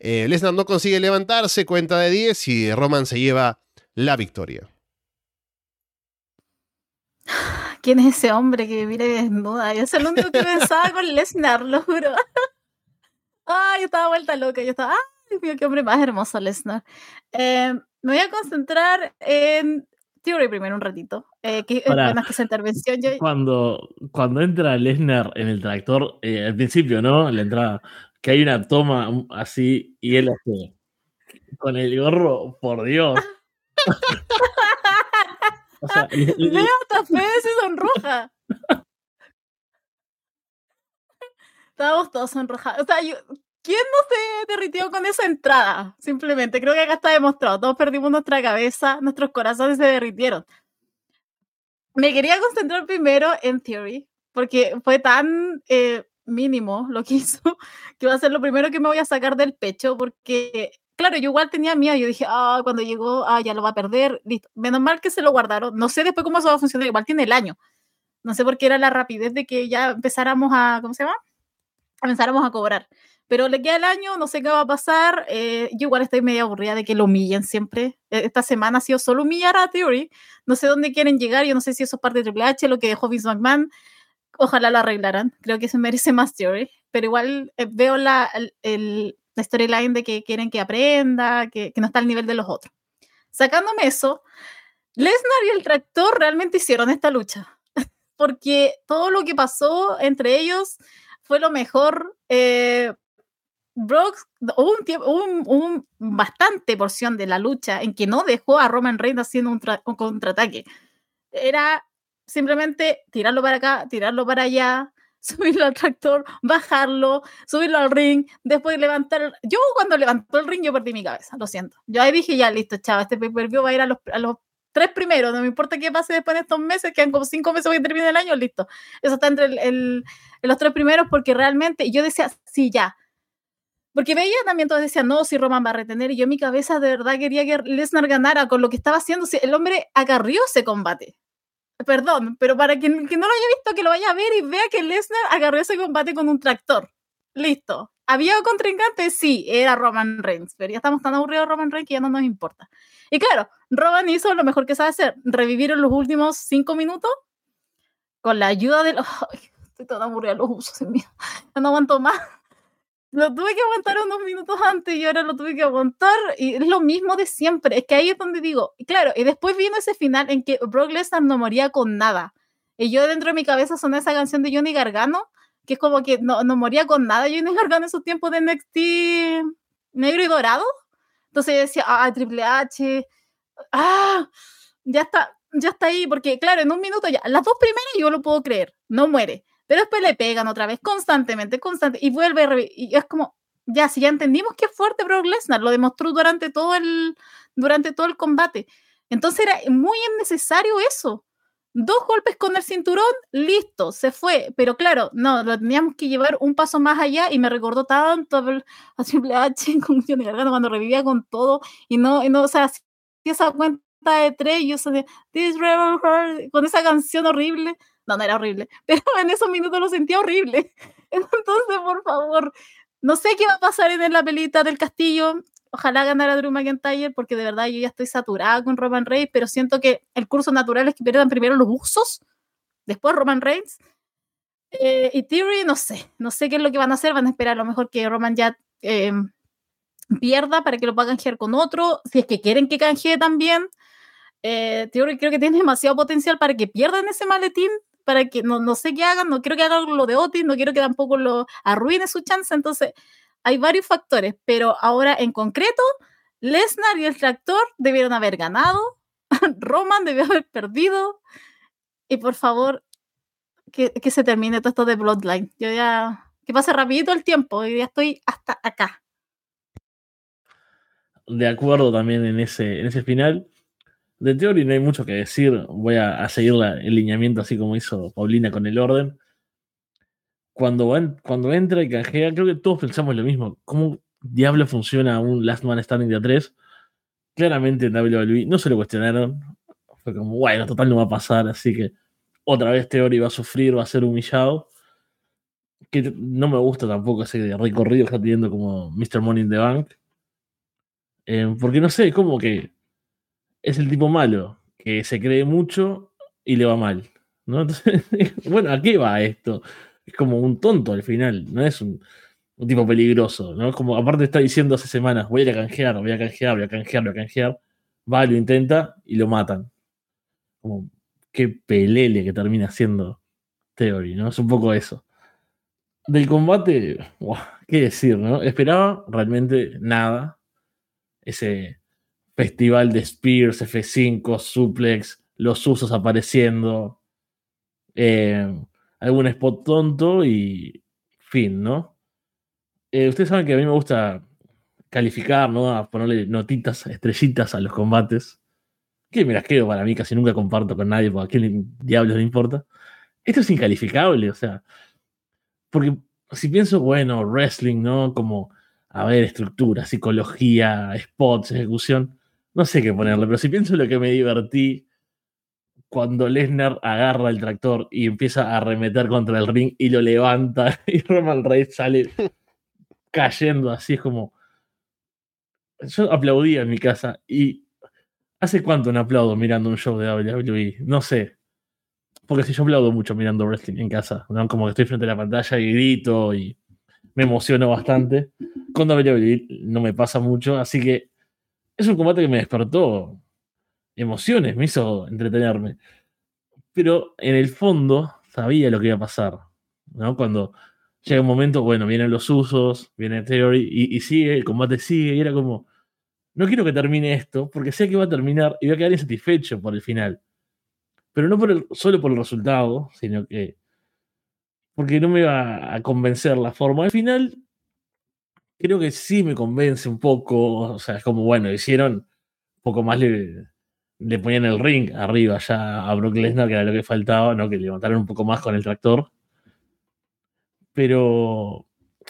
Eh, Lesnar no consigue levantarse, cuenta de 10 y Roman se lleva la victoria. ¿Quién es ese hombre que mira desnuda? Yo es lo único que pensaba con Lesnar, lo juro. Ay, yo estaba vuelta loca. Yo estaba, ay, Dios mío, qué hombre más hermoso, Lesnar. Eh, me voy a concentrar en Theory primero un ratito. Eh, que, Para, que esa intervención. Cuando, cuando entra Lesnar en el tractor, eh, al principio, ¿no? La entrada, que hay una toma así y él hace con el gorro, por Dios. o sea, Veo hasta se sonroja. Estábamos todos sonrojados. O sea, ¿quién no se derritió con esa entrada? Simplemente, creo que acá está demostrado. Todos perdimos nuestra cabeza, nuestros corazones se derritieron. Me quería concentrar primero en Theory, porque fue tan eh, mínimo lo que hizo, que va a ser lo primero que me voy a sacar del pecho, porque, claro, yo igual tenía miedo. Yo dije, ah, cuando llegó, ah, ya lo va a perder. Listo. Menos mal que se lo guardaron. No sé después cómo eso va a funcionar. Igual tiene el año. No sé por qué era la rapidez de que ya empezáramos a, ¿cómo se llama? comenzáramos a cobrar. Pero le queda el año, no sé qué va a pasar. Eh, yo igual estoy medio aburrida de que lo humillen siempre. E, esta semana ha sido solo humillar a Theory. No sé dónde quieren llegar. Yo no sé si eso es parte de Triple H, lo que dejó Vince McMahon. Ojalá lo arreglaran. Creo que se merece más Theory. Pero igual eh, veo la, el, la storyline de que quieren que aprenda, que, no está al nivel de los otros. Sacándome eso, Lesnar y el tractor realmente hicieron esta lucha. Porque todo lo que pasó entre ellos fue lo mejor. Eh, Brock hubo un, tiempo, un, bastante porción de la lucha en que no dejó a Roman Reigns haciendo un, un, contraataque. Era simplemente tirarlo para acá, tirarlo para allá, subirlo al tractor, bajarlo, subirlo al ring, después levantar. Yo cuando levantó el ring, yo perdí mi cabeza, lo siento. Yo ahí dije, ya listo, chavo, este pay per view va a ir a los, a los tres primeros, no me importa qué pase después de estos meses, quedan como cinco meses que termine el año, listo. Eso está entre el, los tres primeros porque realmente yo decía, sí, ya. Porque veía también todos decían, no, si Roman va a retener, y yo en mi cabeza de verdad quería que Lesnar ganara con lo que estaba haciendo, el hombre agarrió ese combate. Perdón, pero para quien, no lo haya visto, que lo vaya a ver y vea que Lesnar agarró ese combate con un tractor. Listo. ¿Había contrincante? Sí, era Roman Reigns, pero ya estamos tan aburridos de Roman Reigns que ya no nos importa. Y claro, Roman hizo lo mejor que sabe hacer, revivir en los últimos cinco minutos con la ayuda de los... estoy toda aburrida, los usos en mí. No aguanto más. Lo tuve que aguantar unos minutos antes y ahora lo tuve que aguantar y es lo mismo de siempre. Es que ahí es donde digo, claro, y después vino ese final en que Brock Lesnar no moría con nada. Y yo dentro de mi cabeza sonó esa canción de Johnny Gargano, que es como que no, no moría con nada Johnny Gargano en esos tiempos de NXT negro y dorado. Entonces decía, ah, Triple H, ah, ya está, ya está ahí, porque claro, en un minuto ya, las dos primeras yo lo puedo creer, no muere, pero después le pegan otra vez constantemente, constante, y vuelve, y es como, ya, si ya entendimos que es fuerte Brock Lesnar, lo demostró durante todo el, durante todo el combate. Entonces era muy innecesario eso. Dos golpes con el cinturón, listo, se fue. Pero claro, no, lo teníamos que llevar un paso más allá y me recordó tanto a Triple H con cuando revivía con todo y no, y no o sea, esa cuenta de tres, yo sé, This con esa canción horrible. No, no era horrible, pero en esos minutos lo sentía horrible. Entonces, por favor, no sé qué va a pasar en la pelita del castillo. Ojalá ganara Drew McIntyre, porque de verdad yo ya estoy saturada con Roman Reigns, pero siento que el curso natural es que pierdan primero los usos, después Roman Reigns. Eh, y Theory, no sé, no sé qué es lo que van a hacer, van a esperar a lo mejor que Roman ya eh, pierda para que lo pueda canjear con otro, si es que quieren que canjee también. Eh, Theory creo que tiene demasiado potencial para que pierdan ese maletín, para que no, no sé qué hagan, no quiero que hagan lo de Otis, no quiero que tampoco lo arruine su chance, entonces hay varios factores, pero ahora en concreto, Lesnar y el tractor debieron haber ganado, Roman debió haber perdido, y por favor, que, que se termine todo esto de Bloodline. Yo ya, que pase rapidito el tiempo, y ya estoy hasta acá. De acuerdo también en ese, en ese final. De teoría no hay mucho que decir. Voy a, a seguir la, el lineamiento así como hizo Paulina con el orden cuando, cuando entra y canjea, creo que todos pensamos lo mismo. ¿Cómo diablo funciona un Last Man Standing de A3? Claramente en WWE no se lo cuestionaron. Fue como, bueno, total no va a pasar, así que otra vez Theory va a sufrir, va a ser humillado. Que no me gusta tampoco ese recorrido que está teniendo como Mr. Money in the Bank. Eh, porque no sé, como que es el tipo malo, que se cree mucho y le va mal. ¿no? Bueno, ¿a qué va esto? es como un tonto al final, no es un, tipo peligroso, ¿no? Como aparte está diciendo hace semanas, voy a canjear, voy a canjear, voy a canjear, voy a canjear, va, lo intenta y lo matan. Como qué pelele que termina siendo Theory, ¿no? Es un poco eso. Del combate, qué decir, ¿no? Esperaba realmente nada. Ese festival de Spears, F5, Suplex, los usos apareciendo. Eh, algún spot tonto y fin, ¿no? Eh, ustedes saben que a mí me gusta calificar, ¿no? A ponerle notitas, estrellitas a los combates. Que me las quedo para mí, casi nunca comparto con nadie, porque a quién diablos le importa. Esto es incalificable, o sea. Porque si pienso, bueno, wrestling, ¿no? Como, a ver, estructura, psicología, spots, ejecución. No sé qué ponerle, pero si pienso en lo que me divertí cuando Lesnar agarra el tractor y empieza a arremeter contra el ring y lo levanta y Roman Reigns sale cayendo así, es como... Yo aplaudía en mi casa y ¿hace cuánto no aplaudo mirando un show de WWE? No sé. Porque si yo aplaudo mucho mirando wrestling en casa, como que estoy frente a la pantalla y grito y me emociono bastante. Con WWE no me pasa mucho, así que es un combate que me despertó emociones, me hizo entretenerme. Pero en el fondo sabía lo que iba a pasar, ¿no? Cuando llega un momento, bueno, vienen los usos, viene Theory y, y sigue, el combate sigue, y era como, no quiero que termine esto, porque sé que va a terminar y voy a quedar insatisfecho por el final. Pero no por solo por el resultado, sino que porque no me va a convencer la forma. Al final, creo que sí me convence un poco. O sea, es como, bueno, hicieron un poco más, le, le ponían el ring arriba ya a Brock Lesnar, que era lo que faltaba, ¿no? Que levantaron un poco más con el tractor. Pero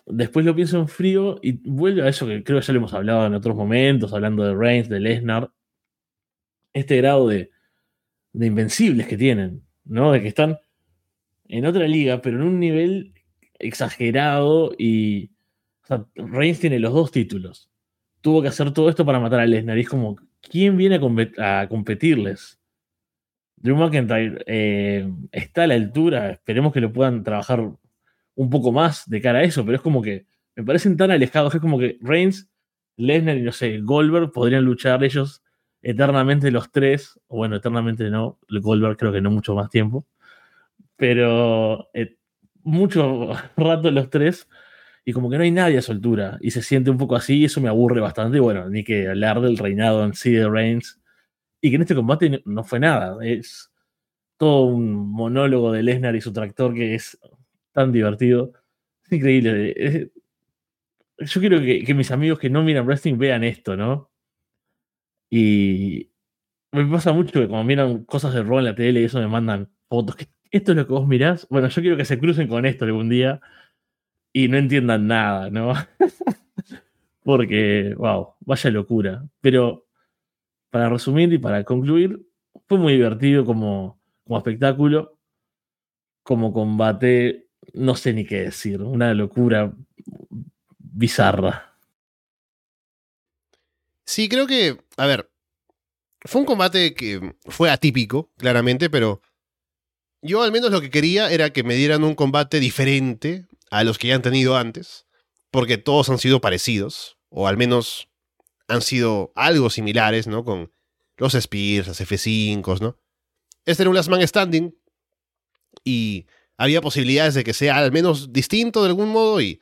después lo pienso en frío y vuelvo a eso que creo que ya lo hemos hablado en otros momentos, hablando de Reigns, de Lesnar. Este grado de, de invencibles que tienen, ¿no? De que están en otra liga, pero en un nivel exagerado y. Sea, Reigns tiene los dos títulos. Tuvo que hacer todo esto para matar a Lesnar. Y es como, ¿quién viene a, competirles? Drew McIntyre eh, está a la altura. Esperemos que lo puedan trabajar un poco más de cara a eso, pero es como que me parecen tan alejados es como que Reigns, Lesnar y no sé, Goldberg podrían luchar ellos eternamente los tres, bueno, eternamente no, Goldberg creo que no mucho más tiempo, pero eh, mucho rato los tres, y como que no hay nadie a su altura, y se siente un poco así, y eso me aburre bastante, y bueno, ni que hablar del reinado en sí de Reigns, y que en este combate no fue nada, es todo un monólogo de Lesnar y su tractor que es tan divertido, es increíble. yo quiero que, que mis amigos que no miran wrestling vean esto, ¿no? Y me pasa mucho que cuando miran cosas de Raw en la tele y eso me mandan fotos. ¿Esto es lo que vos mirás? Bueno, yo quiero que se crucen con esto algún día y no entiendan nada, ¿no? Porque, wow, vaya locura. Pero para resumir y para concluir, fue muy divertido como, como espectáculo, como combate, no sé ni qué decir, una locura bizarra. Sí, creo que, a ver, fue un combate que fue atípico, claramente, pero yo al menos lo que quería era que me dieran un combate diferente a los que ya han tenido antes, porque todos han sido parecidos, o al menos han sido algo similares, ¿no? Con los Spears, las F5, ¿no? Este era un Last Man Standing y había posibilidades de que sea al menos distinto de algún modo y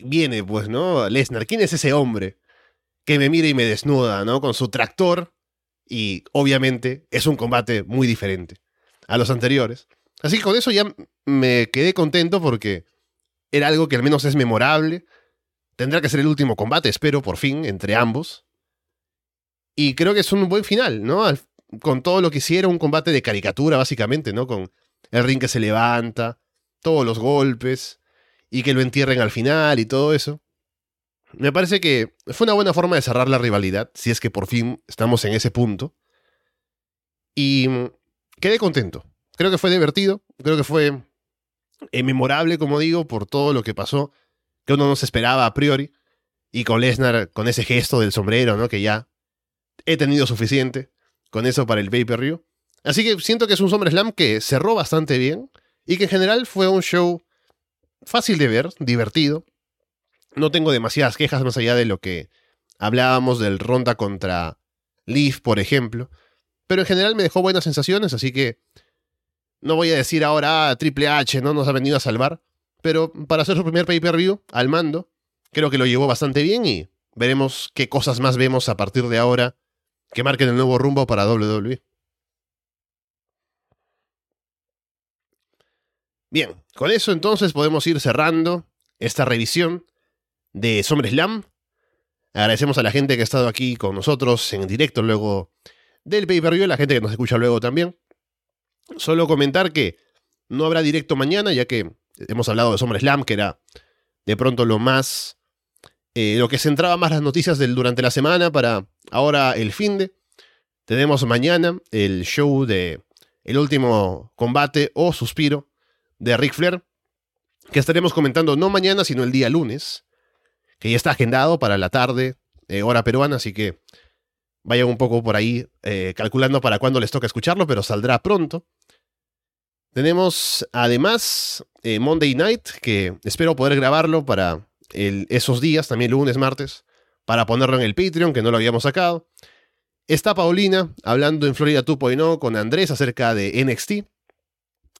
viene, pues, ¿no? Lesnar, ¿quién es ese hombre? que me mira y me desnuda, ¿no? Con su tractor. Y obviamente es un combate muy diferente a los anteriores. Así que con eso ya me quedé contento porque era algo que al menos es memorable. Tendrá que ser el último combate, espero, por fin, entre ambos. Y creo que es un buen final, ¿no? con todo lo que hicieron, un combate de caricatura, básicamente, ¿no? Con el ring que se levanta, todos los golpes, y que lo entierren al final y todo eso. Me parece que fue una buena forma de cerrar la rivalidad, si es que por fin estamos en ese punto. Y mm, quedé contento. Creo que fue divertido, creo que fue eh, memorable, como digo, por todo lo que pasó, que uno no se esperaba a priori. Y con Lesnar, con ese gesto del sombrero, ¿no? Que ya he tenido suficiente con eso para el pay-per-view. Así que siento que es un SummerSlam que cerró bastante bien y que en general fue un show fácil de ver, divertido, no tengo demasiadas quejas más allá de lo que hablábamos del Ronda contra Leaf, por ejemplo. Pero en general me dejó buenas sensaciones, así que no voy a decir ahora, ah, Triple H no nos ha venido a salvar. Pero para hacer su primer pay-per-view al mando, creo que lo llevó bastante bien y veremos qué cosas más vemos a partir de ahora que marquen el nuevo rumbo para WWE. Bien, con eso entonces podemos ir cerrando esta revisión de SummerSlam. Agradecemos a la gente que ha estado aquí con nosotros en directo luego del pay-per-view, la gente que nos escucha luego también. Solo comentar que no habrá directo mañana, ya que hemos hablado de SummerSlam, que era de pronto lo más. Eh, lo que centraba más las noticias del, durante la semana para ahora el fin de. Tenemos mañana el show de El último combate o suspiro de Ric Flair, que estaremos comentando no mañana, sino el día lunes, que ya está agendado para la tarde, eh, hora peruana, así que vayan un poco por ahí eh, calculando para cuándo les toca escucharlo, pero saldrá pronto. Tenemos además eh, Monday Night, que espero poder grabarlo para esos días, también lunes, martes, para ponerlo en el Patreon, que no lo habíamos sacado. Está Paulina hablando en Florida 2.0 con Andrés acerca de NXT.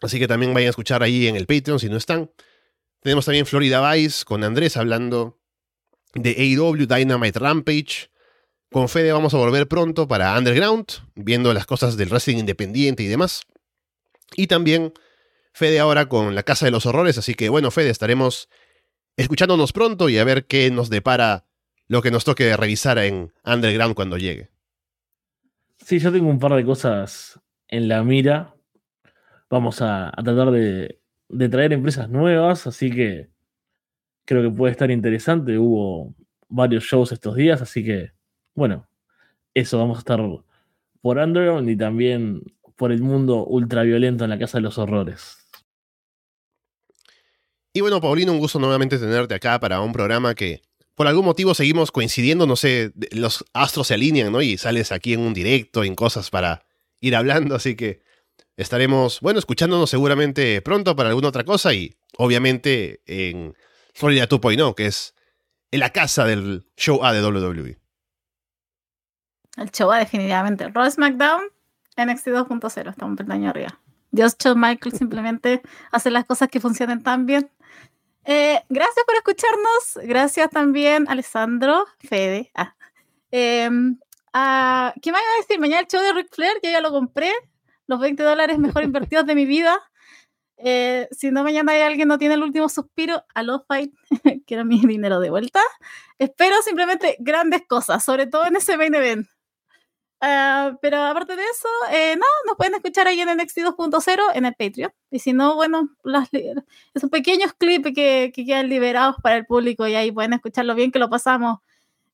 Así que también vayan a escuchar ahí en el Patreon si no están. Tenemos también Florida Vice con Andrés hablando de AEW Dynamite Rampage. Con Fede vamos a volver pronto para Underground, viendo las cosas del wrestling independiente y demás. Y también Fede ahora con la Casa de los Horrores, así que bueno, Fede, estaremos escuchándonos pronto y a ver qué nos depara lo que nos toque revisar en Underground cuando llegue. Sí, yo tengo un par de cosas en la mira. Vamos a, tratar de, de, traer empresas nuevas, así que creo que puede estar interesante. Hubo varios shows estos días, así que, bueno, eso vamos a estar por Underground y también por el mundo ultraviolento en la Casa de los Horrores. Y bueno, Paulino, un gusto nuevamente tenerte acá para un programa que por algún motivo seguimos coincidiendo, no sé, los astros se alinean, ¿no? Y sales aquí en un directo, en cosas para ir hablando, así que estaremos, bueno, escuchándonos seguramente pronto para alguna otra cosa y obviamente en Florida 2.0, que es en la casa del show A de WWE. El show A definitivamente. Raw SmackDown NXT 2.0, estamos un peldaño arriba. Dios Shawn Michael simplemente hace las cosas que funcionan tan bien. Eh, gracias por escucharnos. Gracias también, Alessandro, Fede. Ah. Em, ah, ¿Qué me iba a decir? Mañana el show de Ric Flair, yo ya lo compré. Los 20 dólares mejor invertidos de mi vida. Eh, si no, mañana hay alguien no tiene el último suspiro, a los fight, quiero mi dinero de vuelta. Espero simplemente grandes cosas, sobre todo en ese main event. Ah, pero aparte de eso, eh, no, nos pueden escuchar ahí en NXT 2.0 en el Patreon. Y si no, bueno, las, esos pequeños clips que, que, quedan liberados para el público y ahí pueden escucharlo bien que lo pasamos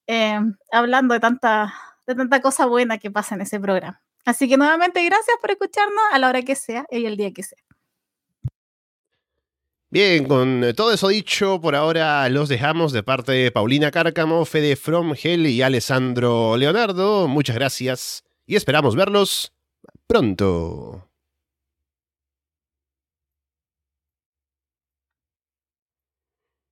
eh, hablando de tanta, de tanta cosa buena que pasa en ese programa. Así que nuevamente gracias por escucharnos a la hora que sea y el día que sea. Bien, con todo eso dicho, por ahora los dejamos de parte de Paulina Cárcamo, Fede From Hell y Alessandro Leonardo. Muchas gracias y esperamos verlos pronto.